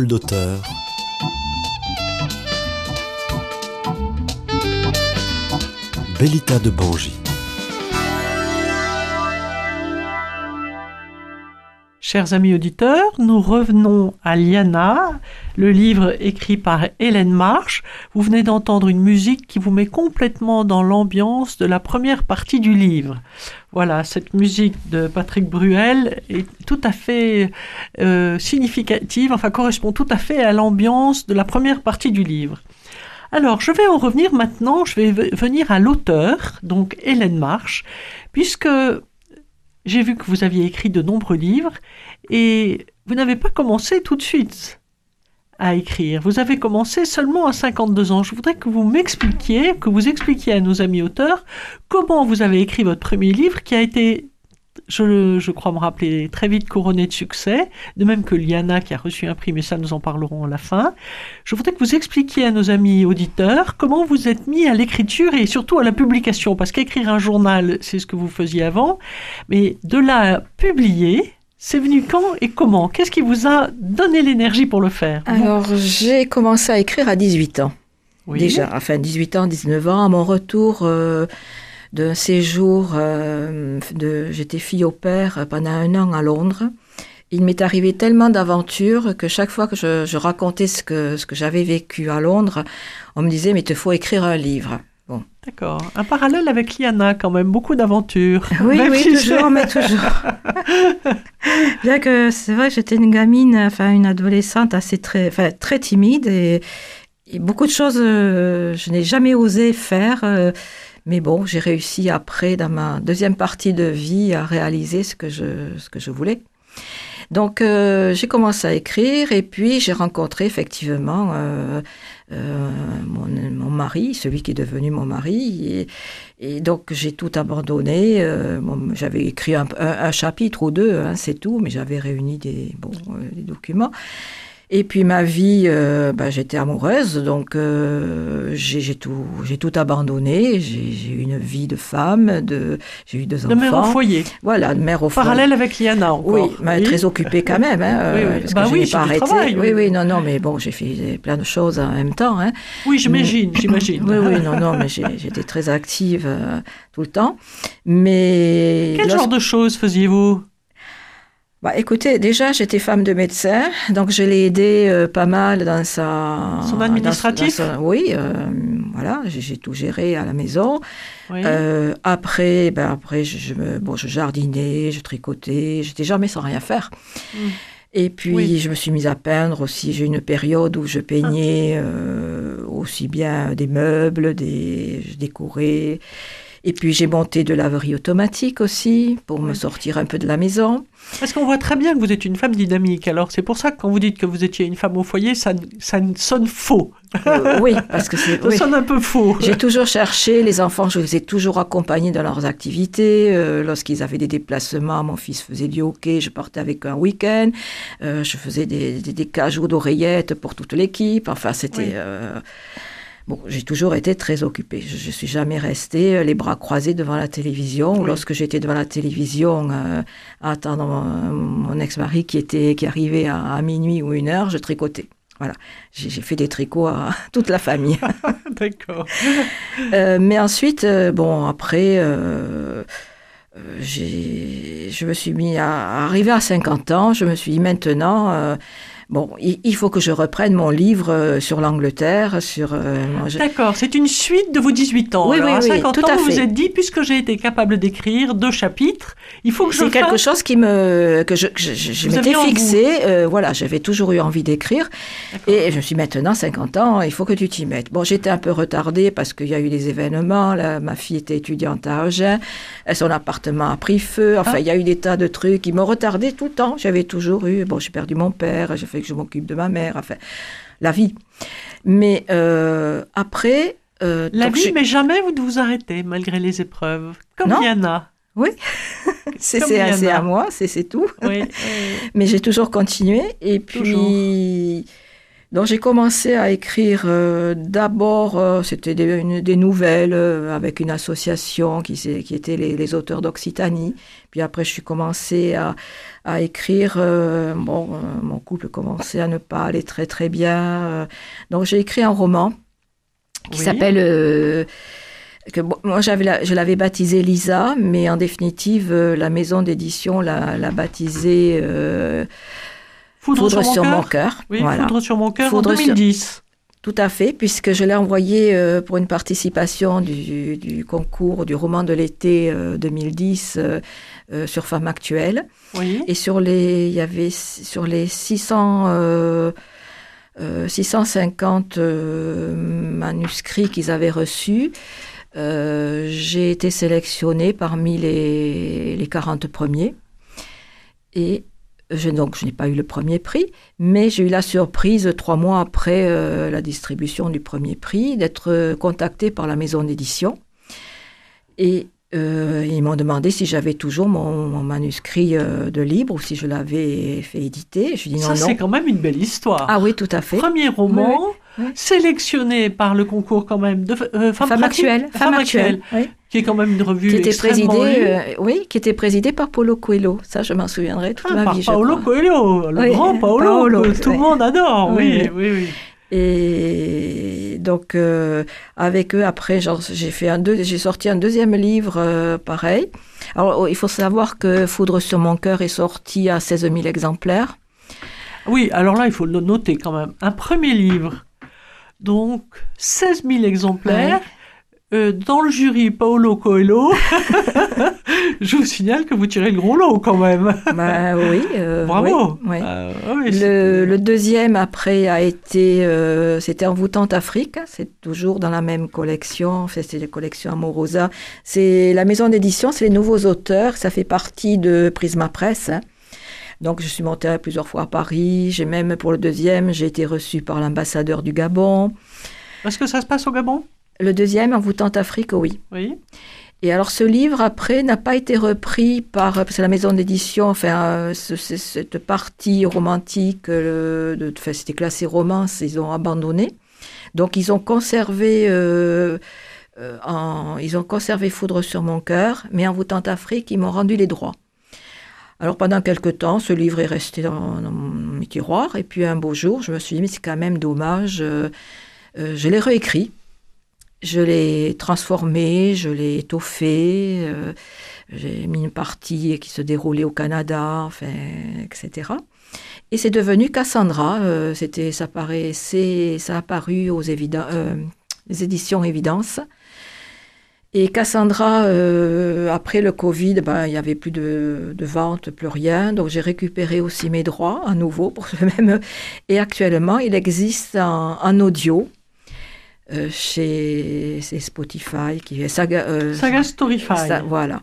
Speaker 1: d'auteur. Bellita de Bangi.
Speaker 2: Chers amis auditeurs, nous revenons à Liana, le livre écrit par Hélène Marsh. Vous venez d'entendre une musique qui vous met complètement dans l'ambiance de la première partie du livre. Voilà, cette musique de Patrick Bruel est tout à fait euh, significative, enfin correspond tout à fait à l'ambiance de la première partie du livre. Alors, je vais en revenir maintenant, je vais ve- venir à l'auteur, donc Hélène Marsh, puisque j'ai vu que vous aviez écrit de nombreux livres et vous n'avez pas commencé tout de suite à écrire. Vous avez commencé seulement à 52 ans. Je voudrais que vous m'expliquiez, que vous expliquiez à nos amis auteurs comment vous avez écrit votre premier livre qui a été, je, je crois me rappeler, très vite couronné de succès, de même que Liana qui a reçu un prix, mais ça nous en parlerons à la fin. Je voudrais que vous expliquiez à nos amis auditeurs comment vous êtes mis à l'écriture et surtout à la publication, parce qu'écrire un journal, c'est ce que vous faisiez avant, mais de là publier, c'est venu quand et comment? Qu'est-ce qui vous a donné l'énergie pour le faire?
Speaker 3: Alors, j'ai commencé à écrire à 18 ans. déjà, enfin 18 ans, 19 ans, à mon retour euh, d'un séjour, euh, de, j'étais fille au père pendant un an à Londres. Il m'est arrivé tellement d'aventures que chaque fois que je, je racontais ce que, ce que j'avais vécu à Londres, on me disait, mais il te faut écrire un livre.
Speaker 2: D'accord. Un parallèle avec Liana, quand même, beaucoup d'aventures.
Speaker 3: Oui,
Speaker 2: Même
Speaker 3: oui,
Speaker 2: si
Speaker 3: toujours, mais toujours. Bien que c'est vrai j'étais une gamine, enfin une adolescente assez très, enfin, très timide et, et beaucoup de choses euh, je n'ai jamais osé faire. euh, mais bon, j'ai réussi après, dans ma deuxième partie de vie, à réaliser ce que je, ce que je voulais. Donc, euh, j'ai commencé à écrire et puis j'ai rencontré effectivement euh, euh, mon, mari, celui qui est devenu mon mari. Et, donc, j'ai tout abandonné. j'avais écrit un, chapitre ou deux, hein, c'est tout, mais j'avais réuni des documents. Et puis ma vie, euh, bah, j'étais amoureuse, donc euh, j'ai tout, j'ai tout abandonné. J'ai eu une vie de femme, de, j'ai eu deux
Speaker 2: De
Speaker 3: enfants.
Speaker 2: mère au foyer.
Speaker 3: Voilà, de mère au foyer.
Speaker 2: Parallèle avec Liana encore.
Speaker 3: Oui, mais très occupée quand même, hein,
Speaker 2: Oui,
Speaker 3: euh,
Speaker 2: oui.
Speaker 3: parce
Speaker 2: Bah
Speaker 3: que je
Speaker 2: oui,
Speaker 3: n'ai
Speaker 2: c'est
Speaker 3: pas arrêté.
Speaker 2: travail,
Speaker 3: oui,
Speaker 2: oui.
Speaker 3: oui, non, non, mais bon, j'ai fait plein de choses en même temps. Hein.
Speaker 2: Oui, j'imagine, j'imagine.
Speaker 3: Oui, oui, non, non, mais j'étais très active euh, tout le temps. Mais
Speaker 2: Quel
Speaker 3: lorsque-
Speaker 2: genre de choses faisiez-vous?
Speaker 3: Bah, écoutez, déjà, j'étais femme de médecin, donc je l'ai aidé euh, pas mal dans sa...
Speaker 2: Son administratif
Speaker 3: dans son- Oui, euh, voilà, j'ai tout géré à la maison.
Speaker 2: Oui.
Speaker 3: Euh, après, ben après je, bon, je jardinais, je tricotais, j'étais jamais sans rien faire.
Speaker 2: Mm.
Speaker 3: Et puis,
Speaker 2: Oui.
Speaker 3: je me suis mise à peindre aussi. J'ai eu une période où je peignais
Speaker 2: Ah.
Speaker 3: aussi bien des meubles, des, je décorais. Et puis, j'ai monté de laverie automatique aussi pour me sortir un peu de la maison.
Speaker 2: Parce qu'on voit très bien que vous êtes une femme dynamique. Alors c'est pour ça que quand vous dites que vous étiez une femme au foyer, ça, ça sonne faux.
Speaker 3: Euh, oui, parce que c'est.
Speaker 2: Ça
Speaker 3: oui.
Speaker 2: sonne un peu faux.
Speaker 3: J'ai toujours cherché les enfants, je les ai toujours accompagnés dans leurs activités. Euh, Lorsqu'ils avaient des déplacements, mon fils faisait du hockey, je partais avec eux un week-end. Euh, je faisais des, des, des cajoux d'oreillettes pour toute l'équipe. Enfin, c'était.
Speaker 2: Oui.
Speaker 3: Bon, j'ai toujours été très occupée. Je, je suis jamais restée euh, les bras croisés devant la télévision.
Speaker 2: Oui.
Speaker 3: Lorsque j'étais devant la télévision, euh, à attendre mon, mon ex-mari qui était qui arrivait à, à minuit ou une heure, je tricotais. Voilà, j'ai fait des tricots à toute la famille.
Speaker 2: D'accord.
Speaker 3: Euh, mais ensuite, euh, bon, après, j'ai, je me suis mis à, arriver à 50 ans. Je me suis dit maintenant, bon, il, il faut que je reprenne mon livre euh, sur l'Angleterre, sur. euh, je-
Speaker 2: D'accord, c'est une suite de vos 18 ans.
Speaker 3: Oui,
Speaker 2: Alors,
Speaker 3: oui,
Speaker 2: à
Speaker 3: oui,
Speaker 2: 50
Speaker 3: tout
Speaker 2: ans,
Speaker 3: à
Speaker 2: vous vous
Speaker 3: fait.
Speaker 2: êtes dit, puisque j'ai été capable d'écrire deux chapitres, il faut que je
Speaker 3: C'est quelque
Speaker 2: fasse...
Speaker 3: chose qui me que je, que je,
Speaker 2: Vous
Speaker 3: m'étais fixé. euh, voilà, j'avais toujours eu envie d'écrire. Et je me suis maintenant 50 ans, il faut que tu t'y mettes. Bon, j'étais un peu retardée parce qu'il y a eu des événements. Là, ma fille était étudiante à. Euh, Son appartement a pris feu. Enfin,
Speaker 2: Ah.
Speaker 3: il y a eu des tas de trucs qui m'ont retardé tout le temps. J'avais toujours eu. Bon, j'ai perdu mon père. J'ai fait que je m'occupe de ma mère. Enfin, la vie. Mais euh, après. euh,
Speaker 2: La vie, mais jamais vous ne vous arrêtez, malgré les épreuves. Comme
Speaker 3: Non. C'est
Speaker 2: comme
Speaker 3: c'est- à moi, c'est c'est tout.
Speaker 2: Oui.
Speaker 3: Mais j'ai toujours continué. Et puis, donc j'ai commencé à écrire euh, d'abord, euh, c'était des, nouvelles euh, avec une association qui, était les, les auteurs d'Occitanie. Puis après, je suis commencé à, à écrire. bon, mon couple commençait à ne pas aller très très bien. donc j'ai écrit un roman qui
Speaker 2: Oui.
Speaker 3: s'appelle. que bon, moi j'avais la- je l'avais baptisé Lisa, mais en définitive la maison d'édition l'a, baptisé
Speaker 2: Foudre,
Speaker 3: Foudre
Speaker 2: sur, mon cœur. Oui,
Speaker 3: voilà.
Speaker 2: Foudre sur mon cœur en
Speaker 3: sur-
Speaker 2: 2010.
Speaker 3: Tout à fait, puisque je l'ai envoyé euh, pour une participation du, du concours du roman de l'été euh, 2010 euh, euh, sur Femmes Actuelles.
Speaker 2: Oui.
Speaker 3: Et sur les, il y avait sur les 600, euh, euh, 650 euh, manuscrits qu'ils avaient reçus, j'ai été sélectionnée parmi les, les 40 premiers. Et je, donc, je n'ai pas eu le premier prix, mais j'ai eu la surprise, trois mois après euh, la distribution du premier prix, d'être contactée par la maison d'édition. Et euh, ils m'ont demandé si j'avais toujours mon, mon manuscrit euh, de libre ou si je l'avais fait éditer. Je dis non,
Speaker 2: Ça, c'est quand même une belle histoire.
Speaker 3: Ah oui, tout à fait.
Speaker 2: Premier roman,
Speaker 3: Oui, oui.
Speaker 2: Sélectionné par le concours quand même de euh, Femmes
Speaker 3: Femme
Speaker 2: pratiques
Speaker 3: actuelle,
Speaker 2: Femmes
Speaker 3: Femme actuelle, oui.
Speaker 2: qui est quand même une revue
Speaker 3: qui était
Speaker 2: extrêmement
Speaker 3: présidée, euh, oui, qui était présidée par Paulo Coelho. Ça, je m'en souviendrai toute
Speaker 2: Ah,
Speaker 3: ma
Speaker 2: par
Speaker 3: vie. crois.
Speaker 2: Coelho, le
Speaker 3: Oui,
Speaker 2: grand Paolo,
Speaker 3: Paolo,
Speaker 2: que tout le monde adore. Oui,
Speaker 3: Oui,
Speaker 2: oui, oui.
Speaker 3: Et donc, euh, avec eux, après, j'ai fait un deux, j'ai sorti un deuxième livre euh, pareil. Alors, il faut savoir que Foudre sur mon cœur est sorti à 16 000 exemplaires.
Speaker 2: Oui, alors là, il faut le noter quand même. Un premier livre, donc 16 000 exemplaires. Euh, dans le jury, Paolo Coelho, je vous signale que vous tirez le gros lot quand même.
Speaker 3: Bah oui.
Speaker 2: Euh, Bravo.
Speaker 3: Oui, euh, le, deuxième après a été, c'était Envoûtante Afrique. C'est toujours dans la même collection. c'est la collection Amorosa. C'est la maison d'édition, c'est les nouveaux auteurs. Ça fait partie de Prisma Presse. Hein. Donc je suis montée plusieurs fois à Paris. J'ai même pour le deuxième, j'ai été reçue par l'ambassadeur du Gabon.
Speaker 2: Est-ce que ça se passe au Gabon?
Speaker 3: Le deuxième, En vous tente Afrique, oui.
Speaker 2: Oui.
Speaker 3: Et alors ce livre, après, n'a pas été repris par parce que la maison d'édition, enfin, euh, cette partie romantique, euh, de, enfin, c'était classé romance, ils ont abandonné. Donc ils ont conservé, euh, en, ils ont conservé Foudre sur mon cœur, mais En vous tente Afrique, ils m'ont rendu les droits. Alors pendant quelque temps, ce livre est resté dans, mes tiroirs, et puis un beau jour, je me suis dit, mais c'est quand même dommage, je l'ai réécrit je l'ai transformé, je l'ai étoffé, euh, j'ai mis une partie qui se déroulait au Canada, enfin, etc. Et c'est devenu Cassandra. Euh, c'était, ça paraissait, ça a apparu aux euh, éditions Évidence. Et Cassandra, après le Covid, ben, il n'y avait plus de, de vente, plus rien. Donc j'ai récupéré aussi mes droits à nouveau pour le même. Et actuellement, il existe en audio euh, chez Spotify, qui est Saga,
Speaker 2: euh, Saga Storyfy.
Speaker 3: voilà.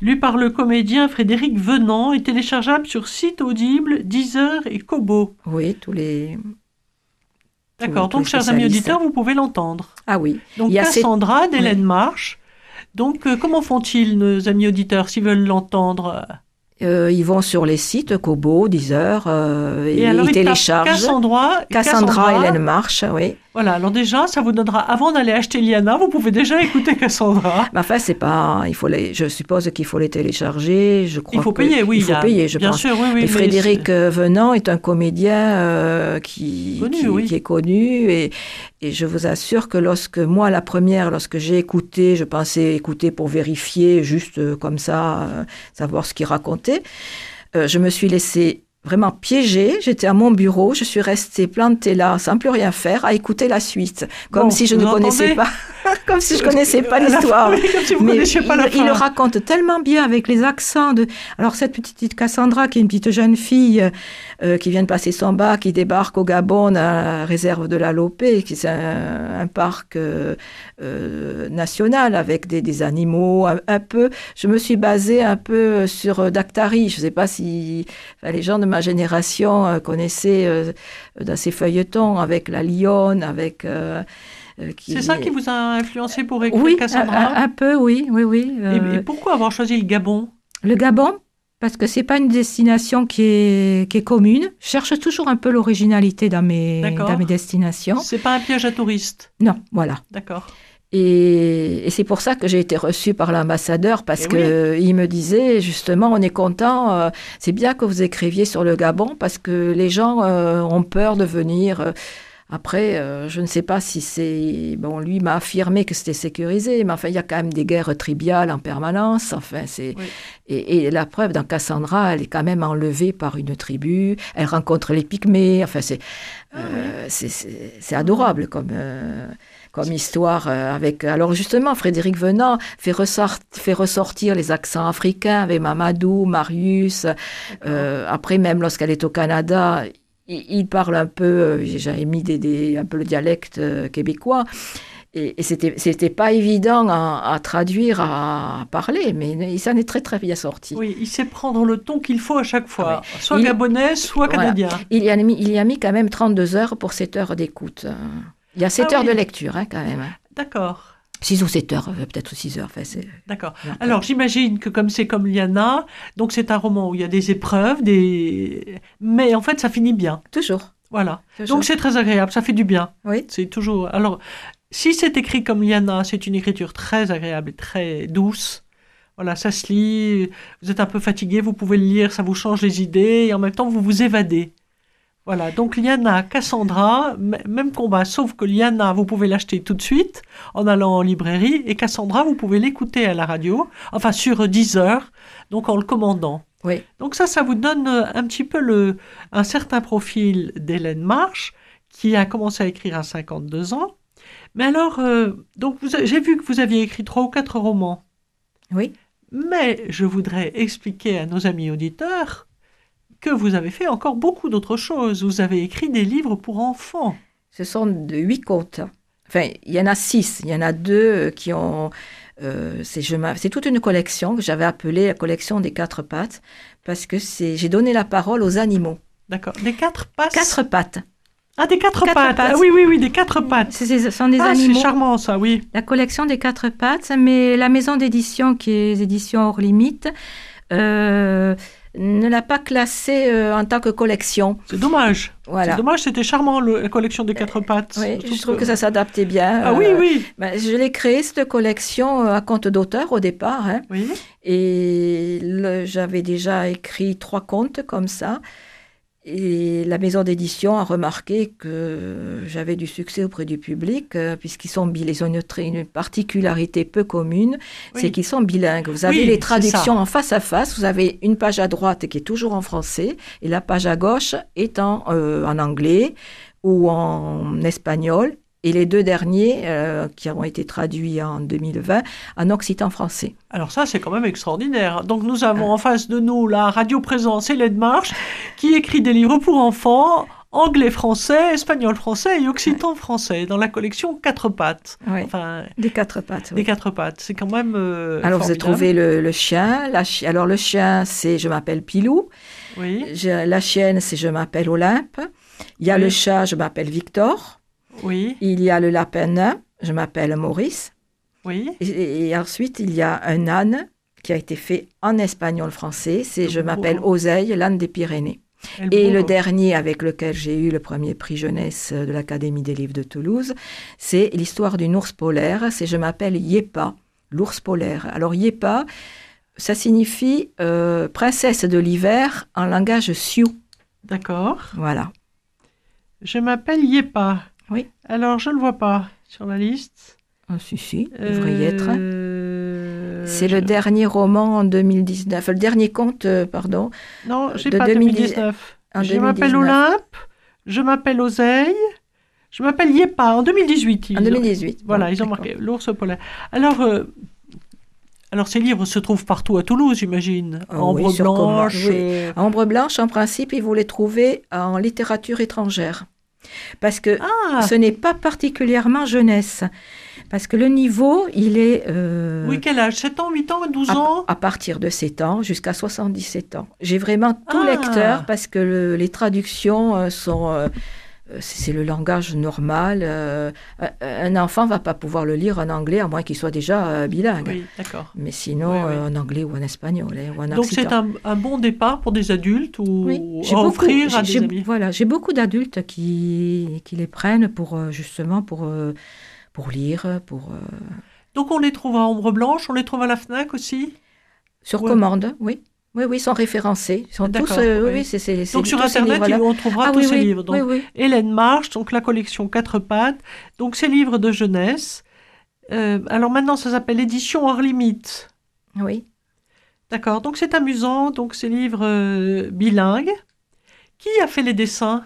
Speaker 2: Lu par le comédien Frédéric Venant et téléchargeable sur site Audible, Deezer et Kobo.
Speaker 3: Oui, tous les.
Speaker 2: D'accord, donc chers amis auditeurs, vous pouvez l'entendre.
Speaker 3: Ah oui.
Speaker 2: Donc Cassandra d'Hélène Marche. Donc euh, comment font-ils nos amis auditeurs s'ils veulent l'entendre
Speaker 3: euh, ils vont sur les sites Kobo, Deezer, euh, et, ils téléchargent.
Speaker 2: Cassandra,
Speaker 3: Cassandra, Hélène Marche, oui.
Speaker 2: Voilà, alors déjà, ça vous donnera, avant d'aller acheter Liana, vous pouvez déjà écouter Cassandra.
Speaker 3: Mais enfin, c'est pas, il faut les, je suppose qu'il faut les télécharger, je crois.
Speaker 2: Il faut payer, oui.
Speaker 3: Il faut payer, je
Speaker 2: bien
Speaker 3: pense.
Speaker 2: sûr, oui, oui.
Speaker 3: Et Frédéric euh, Venant est un comédien euh, qui, qui, qui, est connu, et, et je vous assure que lorsque, moi, la première, lorsque j'ai écouté, je pensais écouter pour vérifier, juste comme ça, savoir ce qu'il racontait, je me suis laissé vraiment piégée. J'étais à mon bureau, je suis restée plantée là, sans plus rien faire, à écouter la suite, comme si je ne connaissais pas, comme si je connaissais pas l'histoire.
Speaker 2: Mais
Speaker 3: il, le raconte tellement bien avec les accents de. Alors cette petite Cassandra, qui est une petite jeune fille euh, qui vient de passer son bac, qui débarque au Gabon, à la réserve de la Lopé, qui c'est un, parc euh, euh, national avec des, animaux un, peu. Je me suis basée un peu sur Dactari. Je ne sais pas si les gens de ma génération connaissaient dans ces feuilletons avec la lionne, avec
Speaker 2: c'est ça qui vous a influencé pour écrire Cassandra
Speaker 3: un, un, peu, oui, oui, oui.
Speaker 2: et, pourquoi avoir choisi le Gabon?
Speaker 3: Le Gabon, parce que c'est pas une destination qui est, qui est commune. Je cherche toujours un peu l'originalité dans mes, dans mes destinations.
Speaker 2: C'est pas un piège à touristes?
Speaker 3: Non, voilà.
Speaker 2: D'accord.
Speaker 3: Et, c'est pour ça que j'ai été reçue par l'ambassadeur parce qu'il eh que il me disait justement on est content, euh, c'est bien que vous écriviez sur le Gabon parce que les gens euh, ont peur de venir. Après, euh, je ne sais pas si c'est. Bon, lui m'a affirmé que c'était sécurisé, mais enfin, il y a quand même des guerres tribales en permanence. Enfin, c'est. Et, la preuve, dans Cassandra, elle est quand même enlevée par une tribu. Elle rencontre les Pygmées. Enfin, c'est. Ah c'est adorable comme. Euh, comme histoire avec alors justement Frédéric Venant fait, fait ressortir les accents africains avec Mamadou, Marius après même lorsqu'elle est au Canada il, parle un peu, euh, j'avais mis des, un peu le dialecte euh, québécois. Et, et c'était, c'était pas évident à, traduire, à, parler, mais il s'en est très très bien sorti.
Speaker 2: Oui, il sait prendre le ton qu'il faut à chaque fois, ah soit gabonais, soit canadien.
Speaker 3: Il, y a mis, il y a mis quand même 32 heures pour 7 heures d'écoute. Il y a 7 ah heures de lecture hein, quand même.
Speaker 2: D'accord.
Speaker 3: 6 ou 7 heures, euh, peut-être 6 heures. Enfin,
Speaker 2: D'accord. Alors j'imagine que comme c'est comme Liana, donc c'est un roman où il y a des épreuves, des... mais en fait ça finit bien.
Speaker 3: Toujours.
Speaker 2: Voilà. Donc c'est très agréable, ça fait du bien.
Speaker 3: Oui.
Speaker 2: C'est toujours. Alors si c'est écrit comme Liana, c'est une écriture très agréable et très douce. Voilà, ça se lit, vous êtes un peu fatigué, vous pouvez le lire, ça vous change les idées, et en même temps vous vous évadez. Voilà, donc Liana, Cassandra, même combat, sauf que Liana, vous pouvez l'acheter tout de suite en allant en librairie, et Cassandra, vous pouvez l'écouter à la radio, enfin sur 10 heures, donc en le commandant.
Speaker 3: Oui.
Speaker 2: Donc ça, ça vous donne euh, un petit peu le, un certain profil d'Hélène Marche, qui a commencé à écrire à 52 ans. Mais alors, euh, donc j'ai vu que vous aviez écrit trois ou quatre romans.
Speaker 3: Oui.
Speaker 2: Mais je voudrais expliquer à nos amis auditeurs que vous avez fait encore beaucoup d'autres choses. Vous avez écrit des livres pour enfants.
Speaker 3: Ce sont de huit contes. Enfin, il y en a six. Il y en a deux qui ont. euh, c'est toute une collection que j'avais appelée la collection des quatre pattes parce que c'est j'ai donné la parole aux animaux.
Speaker 2: D'accord. Des quatre pattes?
Speaker 3: Quatre pattes.
Speaker 2: Ah, des quatre,
Speaker 3: Quatre
Speaker 2: pattes.
Speaker 3: pattes.
Speaker 2: Ah oui, oui, oui, des quatre pattes.
Speaker 3: Ce ce sont des
Speaker 2: ah, c'est
Speaker 3: animaux.
Speaker 2: charmant ça, oui.
Speaker 3: La collection des quatre pattes, mais la maison d'édition qui est édition hors limite euh, ne l'a pas classée euh, en tant que collection.
Speaker 2: C'est dommage.
Speaker 3: Voilà.
Speaker 2: C'est dommage, c'était charmant le- la collection des quatre pattes.
Speaker 3: Oui, je trouve que ça s'adaptait bien.
Speaker 2: Ah oui,
Speaker 3: Euh,
Speaker 2: oui.
Speaker 3: ben, je l'ai créée, cette collection, euh, à compte d'auteur au départ. hein.
Speaker 2: Oui.
Speaker 3: Et j'avais déjà écrit trois contes comme ça. Et la maison d'édition a remarqué que j'avais du succès auprès du public, euh, puisqu'ils sont bilingues. Ils ont une, particularité peu commune,
Speaker 2: Oui.
Speaker 3: c'est qu'ils sont bilingues. Vous avez
Speaker 2: Oui,
Speaker 3: les traductions en face à face. Vous avez une page à droite qui est toujours en français, et la page à gauche est en, euh, en anglais ou en espagnol. Et les deux derniers, euh, qui ont été traduits en 2020, en occitan français.
Speaker 2: Alors ça, c'est quand même extraordinaire. Donc nous avons en face de nous la radio présence Hélène Marche, qui écrit des livres pour enfants, anglais-français, espagnol-français et occitan-français, dans la collection Quatre pattes.
Speaker 3: Oui.
Speaker 2: Enfin,
Speaker 3: Des quatre pattes. oui.
Speaker 2: les quatre pattes, c'est quand même euh,
Speaker 3: Alors vous avez trouvé le, le chien. La chi- Alors le chien, c'est je m'appelle Pilou.
Speaker 2: Oui,
Speaker 3: Je- la chienne, c'est je m'appelle Olympe. Il y a
Speaker 2: Oui.
Speaker 3: le chat, je m'appelle Victor.
Speaker 2: Oui,
Speaker 3: Il y a le lapin nain, je m'appelle Maurice.
Speaker 2: oui.
Speaker 3: Et, et ensuite, il y a un âne qui a été fait en espagnol-français. C'est je m'appelle Oseille, l'âne des Pyrénées. Et le dernier avec lequel j'ai eu le premier prix jeunesse de l'Académie des livres de Toulouse, c'est l'histoire d'une ours polaire. C'est je m'appelle Yepa, l'ours polaire. Alors Yepa, ça signifie euh, princesse de l'hiver en langage sioux.
Speaker 2: D'accord.
Speaker 3: Voilà.
Speaker 2: Je m'appelle Yepa.
Speaker 3: Oui.
Speaker 2: Alors, je ne le vois pas sur la liste.
Speaker 3: Ah, si, si, il devrait y être.
Speaker 2: Euh,
Speaker 3: C'est
Speaker 2: je-
Speaker 3: le dernier roman en 2019, le dernier conte, euh, pardon.
Speaker 2: Non, j'ai
Speaker 3: de
Speaker 2: pas
Speaker 3: 2010
Speaker 2: 2019.
Speaker 3: en
Speaker 2: Je m'appelle
Speaker 3: 2019.
Speaker 2: Olympe, je m'appelle Oseille, je m'appelle Yepa, en 2018. ils
Speaker 3: En
Speaker 2: ont-
Speaker 3: 2018.
Speaker 2: Voilà,
Speaker 3: Bon,
Speaker 2: ils ont marqué l'ours polaire. Alors, euh, alors, ces livres se trouvent partout à Toulouse, j'imagine.
Speaker 3: Ah
Speaker 2: Ambre
Speaker 3: oui,
Speaker 2: blanche.
Speaker 3: oui.
Speaker 2: euh,
Speaker 3: Ambre blanche, en principe, il vous les trouvez en littérature étrangère. Parce que
Speaker 2: Ah,
Speaker 3: ce n'est pas particulièrement jeunesse. Parce que le niveau, il est euh,
Speaker 2: oui, quel âge? 7 ans, 8 ans, 12
Speaker 3: à,
Speaker 2: ans?
Speaker 3: à partir de 7 ans jusqu'à 77 ans. J'ai vraiment tout
Speaker 2: Ah.
Speaker 3: lecteur parce que le- les traductions euh, sont... euh, c'est le langage normal. euh, un- enfant va pas pouvoir le lire en anglais à moins qu'il soit déjà euh, bilingue.
Speaker 2: Oui, d'accord.
Speaker 3: Mais sinon,
Speaker 2: Oui, oui.
Speaker 3: euh, en anglais ou en espagnol hein, ou en
Speaker 2: Donc, c'est un, un bon départ pour des adultes ou
Speaker 3: Oui,
Speaker 2: à
Speaker 3: j'ai beaucoup,
Speaker 2: offrir à
Speaker 3: j'ai-
Speaker 2: des amis?
Speaker 3: voilà, j'ai beaucoup d'adultes qui, qui les prennent pour justement pour, pour lire, pour
Speaker 2: Donc, on les trouve à Ombre Blanche, on les trouve à la FNAC aussi?
Speaker 3: Sur
Speaker 2: Ouais.
Speaker 3: commande, oui. Oui, oui, ils sont référencés. Ils sont tous, euh, oui,
Speaker 2: oui.
Speaker 3: c'est,
Speaker 2: Donc, sur Internet, on trouvera
Speaker 3: Ah
Speaker 2: tous ces livres. Donc. Hélène Marche, donc la collection Quatre pattes, donc ces livres de jeunesse. Euh, alors maintenant, ça s'appelle Édition hors limite.
Speaker 3: Oui.
Speaker 2: D'accord, donc c'est amusant, donc ces livres euh, bilingues. Qui a fait les dessins?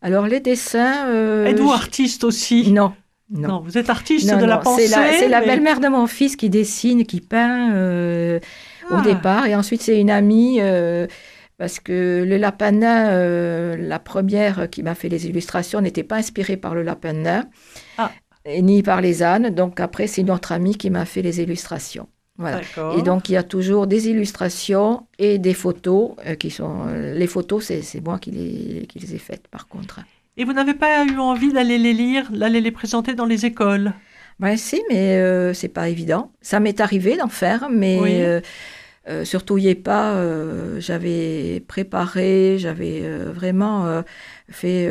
Speaker 3: Alors les dessins.
Speaker 2: Êtes-vous artiste aussi?
Speaker 3: Non. Non.
Speaker 2: Non, vous êtes artiste
Speaker 3: Non,
Speaker 2: de la pensée.
Speaker 3: c'est la, belle-mère de mon fils qui dessine, qui peint
Speaker 2: Ah,
Speaker 3: au départ. Et ensuite, c'est une amie, euh, parce que le lapin nain, euh, la première qui m'a fait les illustrations, n'était pas inspirée par le lapin nain,
Speaker 2: Ah.
Speaker 3: ni par les ânes. Donc après, c'est une autre amie qui m'a fait les illustrations. Voilà. Et donc, il y a toujours des illustrations et des photos euh, qui sont... euh, les photos, c'est, c'est moi qui les, qui les ai faites, par contre.
Speaker 2: Et vous n'avez pas eu envie d'aller les lire, d'aller les présenter dans les écoles?
Speaker 3: Ben si, mais euh, c'est pas évident. Ça m'est arrivé d'en faire, mais
Speaker 2: Oui.
Speaker 3: euh, Euh, surtout pas, euh, j'avais préparé, j'avais euh, vraiment euh, fait,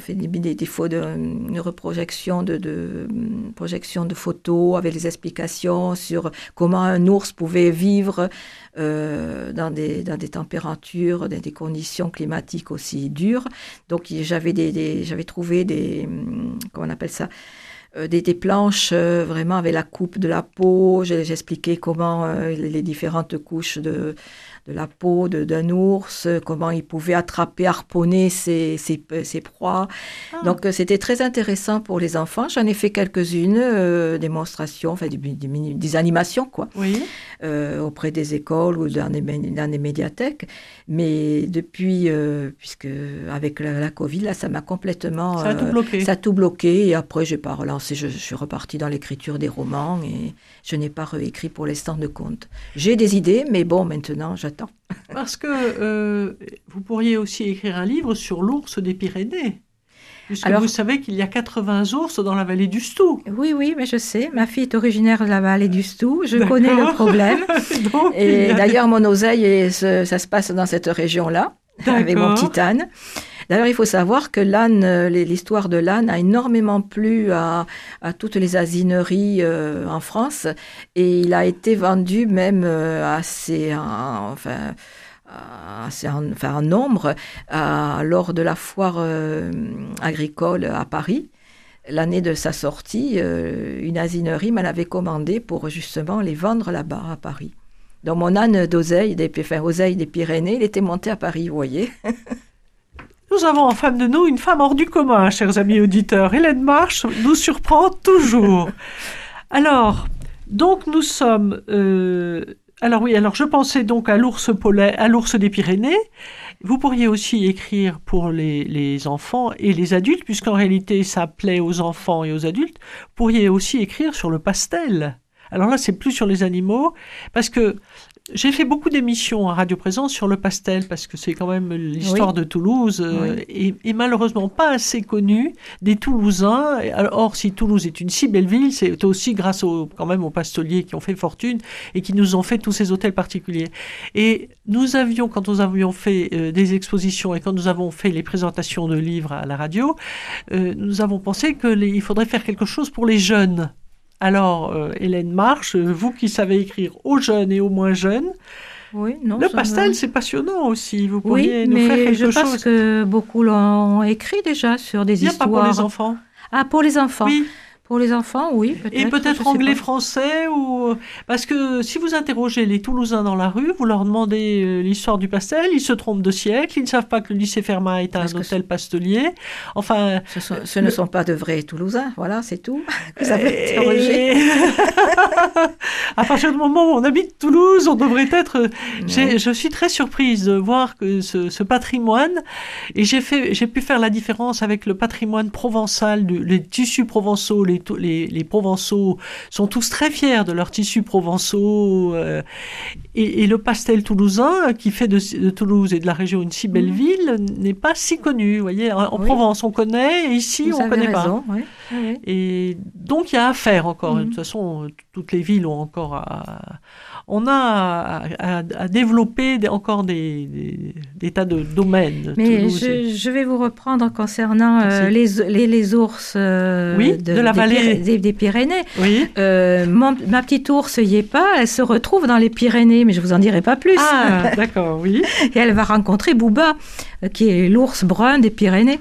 Speaker 3: fait des, des, des de, une reprojection de, de, projection de photos avec les explications sur comment un ours pouvait vivre dans, des, dans des températures, dans des conditions climatiques aussi dures. Donc j'avais des, des j'avais trouvé des, comment on appelle ça, des, des, planches euh, vraiment avec la coupe de la peau. J'expliquais comment euh, les différentes couches de, de la peau d'un ours, comment il pouvait attraper, harponner ses, ses, ses proies. Ah. Donc c'était très intéressant pour les enfants. J'en ai fait quelques-unes, euh, démonstrations, enfin des, des, des, animations quoi,
Speaker 2: oui.
Speaker 3: euh, auprès des écoles ou dans des, dans des médiathèques. Mais depuis, euh, puisque avec la, la, Covid, là, ça m'a complètement...
Speaker 2: Ça a tout bloqué.
Speaker 3: Ça a tout bloqué et après j'ai pas relancé, je, je suis repartie dans l'écriture des romans et je n'ai pas réécrit pour l'instant de contes. J'ai des idées, mais bon, maintenant j'attends.
Speaker 2: Parce que euh, vous pourriez aussi écrire un livre sur l'ours des Pyrénées. Puisque Alors, vous savez qu'il y a 80 ours dans la vallée du Stoux.
Speaker 3: Oui, oui, mais je sais. Ma fille est originaire de la vallée du Stoux. Je connais le problème. Donc, et d'ailleurs, mon oseille, ça se passe dans cette région-là, avec mon titane. D'ailleurs, il faut savoir que l'âne, l'histoire de l'âne a énormément plu à, à toutes les asineries euh, en France et il a été vendu même euh, assez, enfin, en nombre à, lors de la foire euh, agricole à Paris. L'année de sa sortie, euh, une asinerie m'en avait commandé pour justement les vendre là-bas à Paris. Donc mon âne d'oseille, des, des Pyrénées, il était monté à Paris, vous voyez.
Speaker 2: Nous avons en face de nous une femme hors du commun, chers amis auditeurs. Hélène Marche nous surprend toujours. Alors, donc nous sommes. Euh, alors oui, alors je pensais donc à l'ours polaire, à l'ours des Pyrénées. Vous pourriez aussi écrire pour les, les enfants et les adultes, puisqu'en réalité ça plaît aux enfants et aux adultes. Vous pourriez aussi écrire sur le pastel. Alors là, c'est plus sur les animaux, parce que j'ai fait beaucoup d'émissions à Radio Présence sur le pastel parce que c'est quand même l'histoire oui. de Toulouse euh, oui. et, et, malheureusement pas assez connue des Toulousains. Or, si Toulouse est une si belle ville, c'est aussi grâce au, quand même aux pasteliers qui ont fait fortune et qui nous ont fait tous ces hôtels particuliers. Et nous avions, quand nous avions fait euh, des expositions et quand nous avons fait les présentations de livres à la radio, euh, nous avons pensé qu'il faudrait faire quelque chose pour les jeunes. Alors, euh, Hélène Marche, vous qui savez écrire aux jeunes et aux moins jeunes,
Speaker 3: oui, non,
Speaker 2: le pastel, c'est passionnant aussi. Vous pourriez
Speaker 3: oui,
Speaker 2: nous
Speaker 3: mais
Speaker 2: faire quelque
Speaker 3: je
Speaker 2: chose.
Speaker 3: pense que beaucoup l'ont écrit déjà sur des
Speaker 2: Bien
Speaker 3: histoires.
Speaker 2: pas pour les enfants.
Speaker 3: Ah, pour les enfants.
Speaker 2: Oui.
Speaker 3: Pour les enfants, oui. Peut
Speaker 2: Et peut-être anglais-français ou parce que si vous interrogez les Toulousains dans la rue, vous leur demandez euh, l'histoire du pastel, ils se trompent de siècle, ils ne savent pas que le lycée Fermat est un hôtel pastelier. Enfin,
Speaker 3: ce, sont, ce le... ne sont pas de vrais Toulousains, voilà, c'est tout. Vous avez interrogé.
Speaker 2: Et... à partir du moment où on habite Toulouse, on devrait être. Oui. Je suis très surprise de voir que ce, ce patrimoine et j'ai fait, j'ai pu faire la différence avec le patrimoine provençal, les tissus provençaux, les, les, les, Provençaux sont tous très fiers de leurs tissus provençaux euh, et, et, le pastel toulousain qui fait de, de, Toulouse et de la région une si belle mmh. ville n'est pas si connu. Vous voyez, en, en oui. Provence on connaît, et ici
Speaker 3: Vous
Speaker 2: on ne connaît
Speaker 3: raison,
Speaker 2: pas.
Speaker 3: Oui. Oui.
Speaker 2: Et donc il y a à faire encore. Mmh. De toute façon, toutes les villes ont encore à, on a à, à, à développer des, encore des, des, des, tas de domaines.
Speaker 3: Mais je, je, vais vous reprendre concernant euh, les, les, les, ours euh,
Speaker 2: oui, de, de, la
Speaker 3: des,
Speaker 2: vallée
Speaker 3: des, des Pyrénées.
Speaker 2: Oui.
Speaker 3: Euh, mon, ma petite ours y est pas, elle se retrouve dans les Pyrénées, mais je vous en dirai pas plus.
Speaker 2: Ah, d'accord, oui.
Speaker 3: Et elle va rencontrer Bouba, qui est l'ours brun des Pyrénées.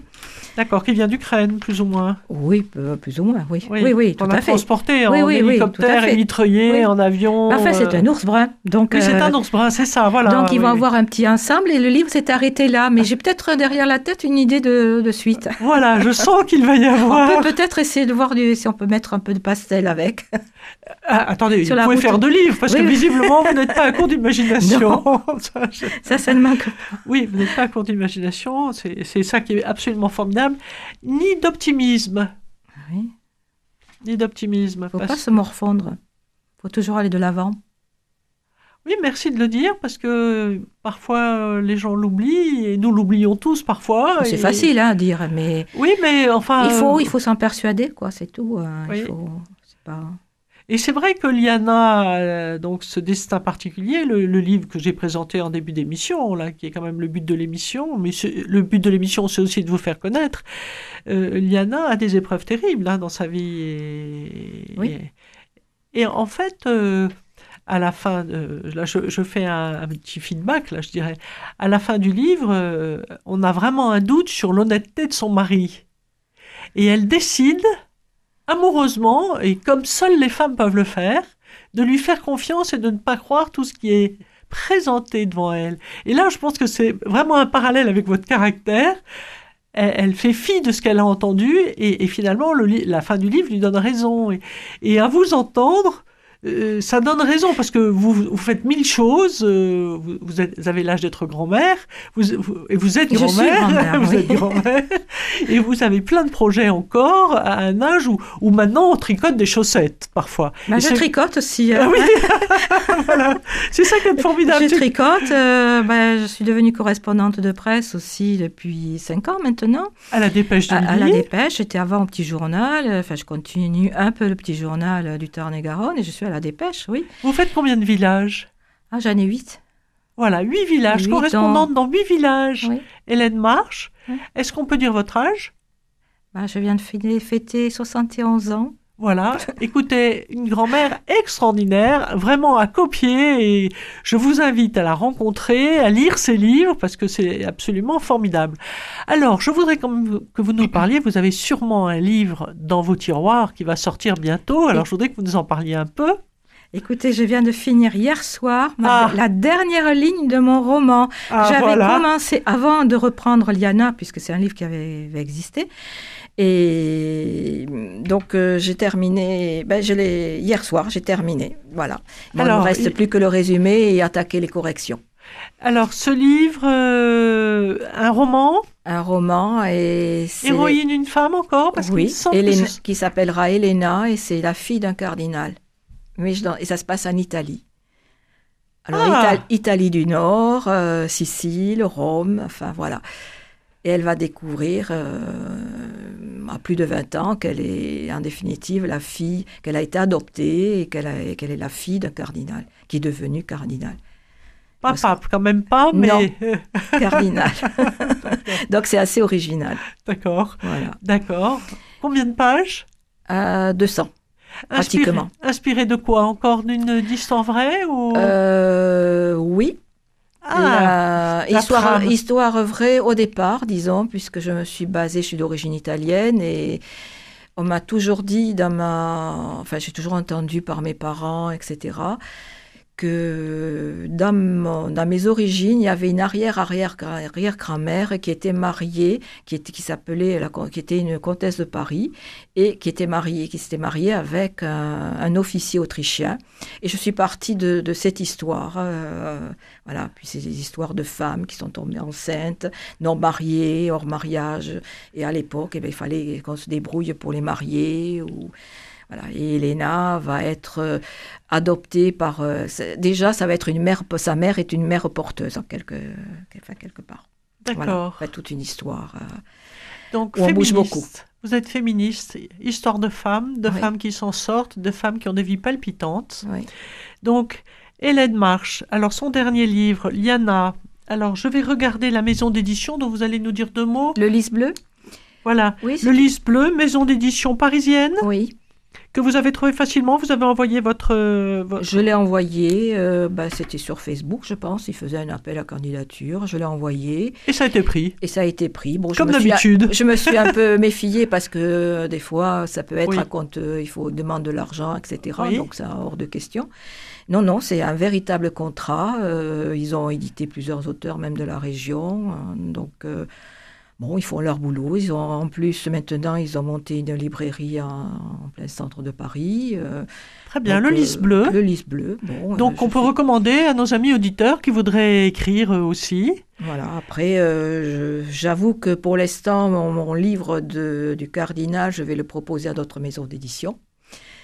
Speaker 2: D'accord, qui vient d'Ukraine, plus ou moins.
Speaker 3: Oui, plus ou moins, oui. Oui, oui, oui
Speaker 2: tout a transporté oui, en oui, hélicoptère mitraillé en avion.
Speaker 3: En fait, c'est un ours brun. Donc,
Speaker 2: oui, c'est euh, un ours brun, c'est ça, voilà.
Speaker 3: Donc, ils vont avoir un petit ensemble et le livre s'est arrêté là. Mais j'ai peut-être derrière la tête une idée de, de suite.
Speaker 2: Voilà, je sens qu'il va y avoir.
Speaker 3: On peut peut-être essayer de voir du, si on peut mettre un peu de pastel avec.
Speaker 2: Ah, attendez, Sur vous pouvez route. faire deux livres, parce que visiblement, vous n'êtes pas à court d'imagination.
Speaker 3: ça, je... ça, ça ne manque pas.
Speaker 2: Oui, vous n'êtes pas à court d'imagination, c'est ça qui est absolument formidable. Ni d'optimisme.
Speaker 3: Oui.
Speaker 2: Ni d'optimisme.
Speaker 3: Il ne faut pas se morfondre. Il faut toujours aller de l'avant.
Speaker 2: Oui, merci de le dire, parce que parfois les gens l'oublient, et nous l'oublions tous parfois.
Speaker 3: C'est
Speaker 2: et...
Speaker 3: facile hein, à dire, mais...
Speaker 2: Oui, mais enfin...
Speaker 3: Il faut, il faut s'en persuader, quoi, c'est tout. Euh, oui. Il faut... pas...
Speaker 2: Et c'est vrai que Liana, euh, donc ce destin particulier, le, livre que j'ai présenté en début d'émission, là, qui est quand même le but de l'émission, mais le but de l'émission, c'est aussi de vous faire connaître. Euh, Liana a des épreuves terribles hein, dans sa vie. Et,
Speaker 3: oui.
Speaker 2: et, en fait, euh, à la fin, là, je, fais un, petit feedback, là, je dirais. À la fin du livre, on a vraiment un doute sur l'honnêteté de son mari. Et elle décide amoureusement, et comme seules les femmes peuvent le faire, de lui faire confiance et de ne pas croire tout ce qui est présenté devant elle. Et là, je pense que c'est vraiment un parallèle avec votre caractère. Elle, fait fi de ce qu'elle a entendu et, finalement, la fin du livre lui donne raison. et à vous entendre, euh, ça donne raison parce que vous, vous faites mille choses. Euh, vous, vous, avez l'âge d'être grand-mère, vous, et vous êtes grand-mère, vous êtes grand-mère, et vous avez plein de projets encore à un âge où, où maintenant on tricote des chaussettes parfois.
Speaker 3: Bah, je tricote aussi.
Speaker 2: Ah, oui. voilà. C'est ça qui est formidable.
Speaker 3: Je tricote. Euh, bah, je suis devenue correspondante de presse aussi depuis cinq ans maintenant.
Speaker 2: À la Dépêche de
Speaker 3: à, à la Dépêche. J'étais avant au Petit Journal. Enfin, je continue un peu le Petit Journal du Tarn-et-Garonne et je suis à la dépêche, oui.
Speaker 2: Vous faites combien de villages?
Speaker 3: Ah, j'en ai huit.
Speaker 2: Voilà, huit villages, correspondante dans huit villages. Hélène Marche, est-ce qu'on peut dire votre âge?
Speaker 3: Bah, Je viens de fêter 71 ans.
Speaker 2: Voilà, écoutez, une grand-mère extraordinaire, vraiment à copier, et je vous invite à la rencontrer, à lire ses livres, parce que c'est absolument formidable. Alors, je voudrais que vous nous parliez, vous avez sûrement un livre dans vos tiroirs qui va sortir bientôt, alors je voudrais que vous nous en parliez un peu.
Speaker 3: Écoutez, je viens de finir hier soir ah. la dernière ligne de mon roman.
Speaker 2: Ah,
Speaker 3: J'avais commencé avant de reprendre Liana, puisque c'est un livre qui avait, existé. Et donc euh, j'ai terminé, ben, je l'ai hier soir, j'ai terminé. Voilà. il ne reste plus que le résumé et attaquer les corrections.
Speaker 2: Alors ce livre, euh, un roman?
Speaker 3: Un roman et
Speaker 2: héroïne une femme encore?
Speaker 3: Parce oui, qui s'appellera Elena et c'est la fille d'un cardinal. Mais et ça se passe en Italie. Alors, ah. Italie du Nord, euh, Sicile, Rome, enfin voilà. Et elle va découvrir euh, à plus de 20 ans qu'elle est en définitive la fille, qu'elle a été adoptée et qu'elle est la fille d'un cardinal, qui est devenu cardinal.
Speaker 2: Pas pape, quand même pas, mais...
Speaker 3: Non, cardinal. Donc c'est assez original.
Speaker 2: D'accord. Voilà. D'accord. Combien de pages?
Speaker 3: Euh, 200 pratiquement.
Speaker 2: Inspiré, de quoi? Encore d'une histoire vraie ou...
Speaker 3: Euh, oui. Ah, histoire, histoire vraie au départ, disons, puisque je me suis basée, je suis d'origine italienne et on m'a toujours dit dans ma... Enfin, j'ai toujours entendu par mes parents, etc., que dans, dans, mes origines, il y avait une arrière-arrière-arrière-grand-mère qui était mariée, qui, était, qui s'appelait, qui était une comtesse de Paris, et qui était mariée, qui s'était mariée avec un, officier autrichien. Et je suis partie de, de cette histoire. Euh, voilà. Puis c'est des histoires de femmes qui sont tombées enceintes, non mariées, hors mariage. Et à l'époque, eh bien, il fallait qu'on se débrouille pour les marier. Ou, et Elena va être euh, adoptée par. Euh, déjà, ça va être une mère. Sa mère est une mère porteuse, en quelque, quelque part.
Speaker 2: D'accord.
Speaker 3: Voilà, toute une histoire. Euh,
Speaker 2: Donc, on bouge beaucoup. Vous êtes féministe, histoire de femmes, de femmes qui s'en sortent, de femmes qui ont des vies palpitantes.
Speaker 3: Oui.
Speaker 2: Donc, Hélène Marche, alors son dernier livre, Liana. Alors, je vais regarder la maison d'édition dont vous allez nous dire deux mots.
Speaker 3: Le Lys Bleu?
Speaker 2: Voilà.
Speaker 3: Oui,
Speaker 2: le Lys Bleu, maison d'édition parisienne?
Speaker 3: Oui
Speaker 2: que vous avez trouvé facilement Vous avez envoyé votre... Euh,
Speaker 3: je l'ai envoyé, euh, bah, c'était sur Facebook, je pense. Il faisait un appel à candidature. Je l'ai envoyé.
Speaker 2: Et ça a été pris
Speaker 3: Et ça a été pris.
Speaker 2: Bon, Comme d'habitude.
Speaker 3: Je me suis un peu méfiée parce que euh, des fois, ça peut être à compte, il faut demander de l'argent, etc. Donc, c'est hors de question. Non, non, c'est un véritable contrat. ils ont édité plusieurs auteurs, même de la région. Hein. donc... Bon, ils font leur boulot. Ils ont, en plus, maintenant, ils ont monté une librairie en, plein centre de Paris. Euh,
Speaker 2: Très bien, le lys bleu.
Speaker 3: Le lys bleu.
Speaker 2: donc, on peut recommander à nos amis auditeurs qui voudraient écrire aussi.
Speaker 3: Voilà, après, euh, j'avoue que pour l'instant, mon, livre de, du cardinal, je vais le proposer à d'autres maisons d'édition.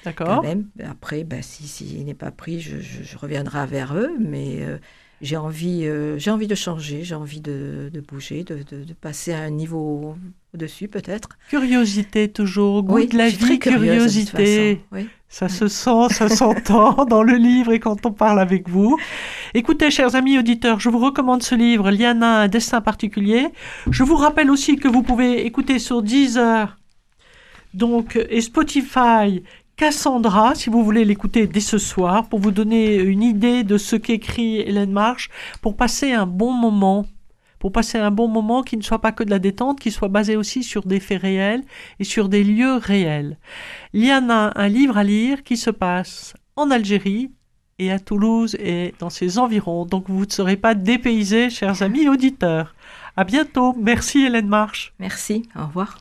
Speaker 2: D'accord.
Speaker 3: Après, ben, s'il si, n'est pas pris, je, reviendrai vers eux, mais euh, j'ai envie, euh, j'ai envie de changer, j'ai envie de, bouger, de, passer à un niveau au-dessus peut-être.
Speaker 2: Curiosité toujours, goût de la vie, curiosité. Ça se sent, ça s'entend dans le livre et quand on parle avec vous. Écoutez, chers amis auditeurs, je vous recommande ce livre, Liana, un destin particulier. Je vous rappelle aussi que vous pouvez écouter sur Deezer donc, et Spotify Cassandra, si vous voulez l'écouter dès ce soir, pour vous donner une idée de ce qu'écrit Hélène Marche, pour passer un bon moment pour passer un bon moment qui ne soit pas que de la détente, qui soit basé aussi sur des faits réels et sur des lieux réels. Il y en a un livre à lire qui se passe en Algérie et à Toulouse et dans ses environs, donc vous ne serez pas dépaysés, chers amis auditeurs. À bientôt. Merci Hélène Marche.
Speaker 3: Merci. Au revoir.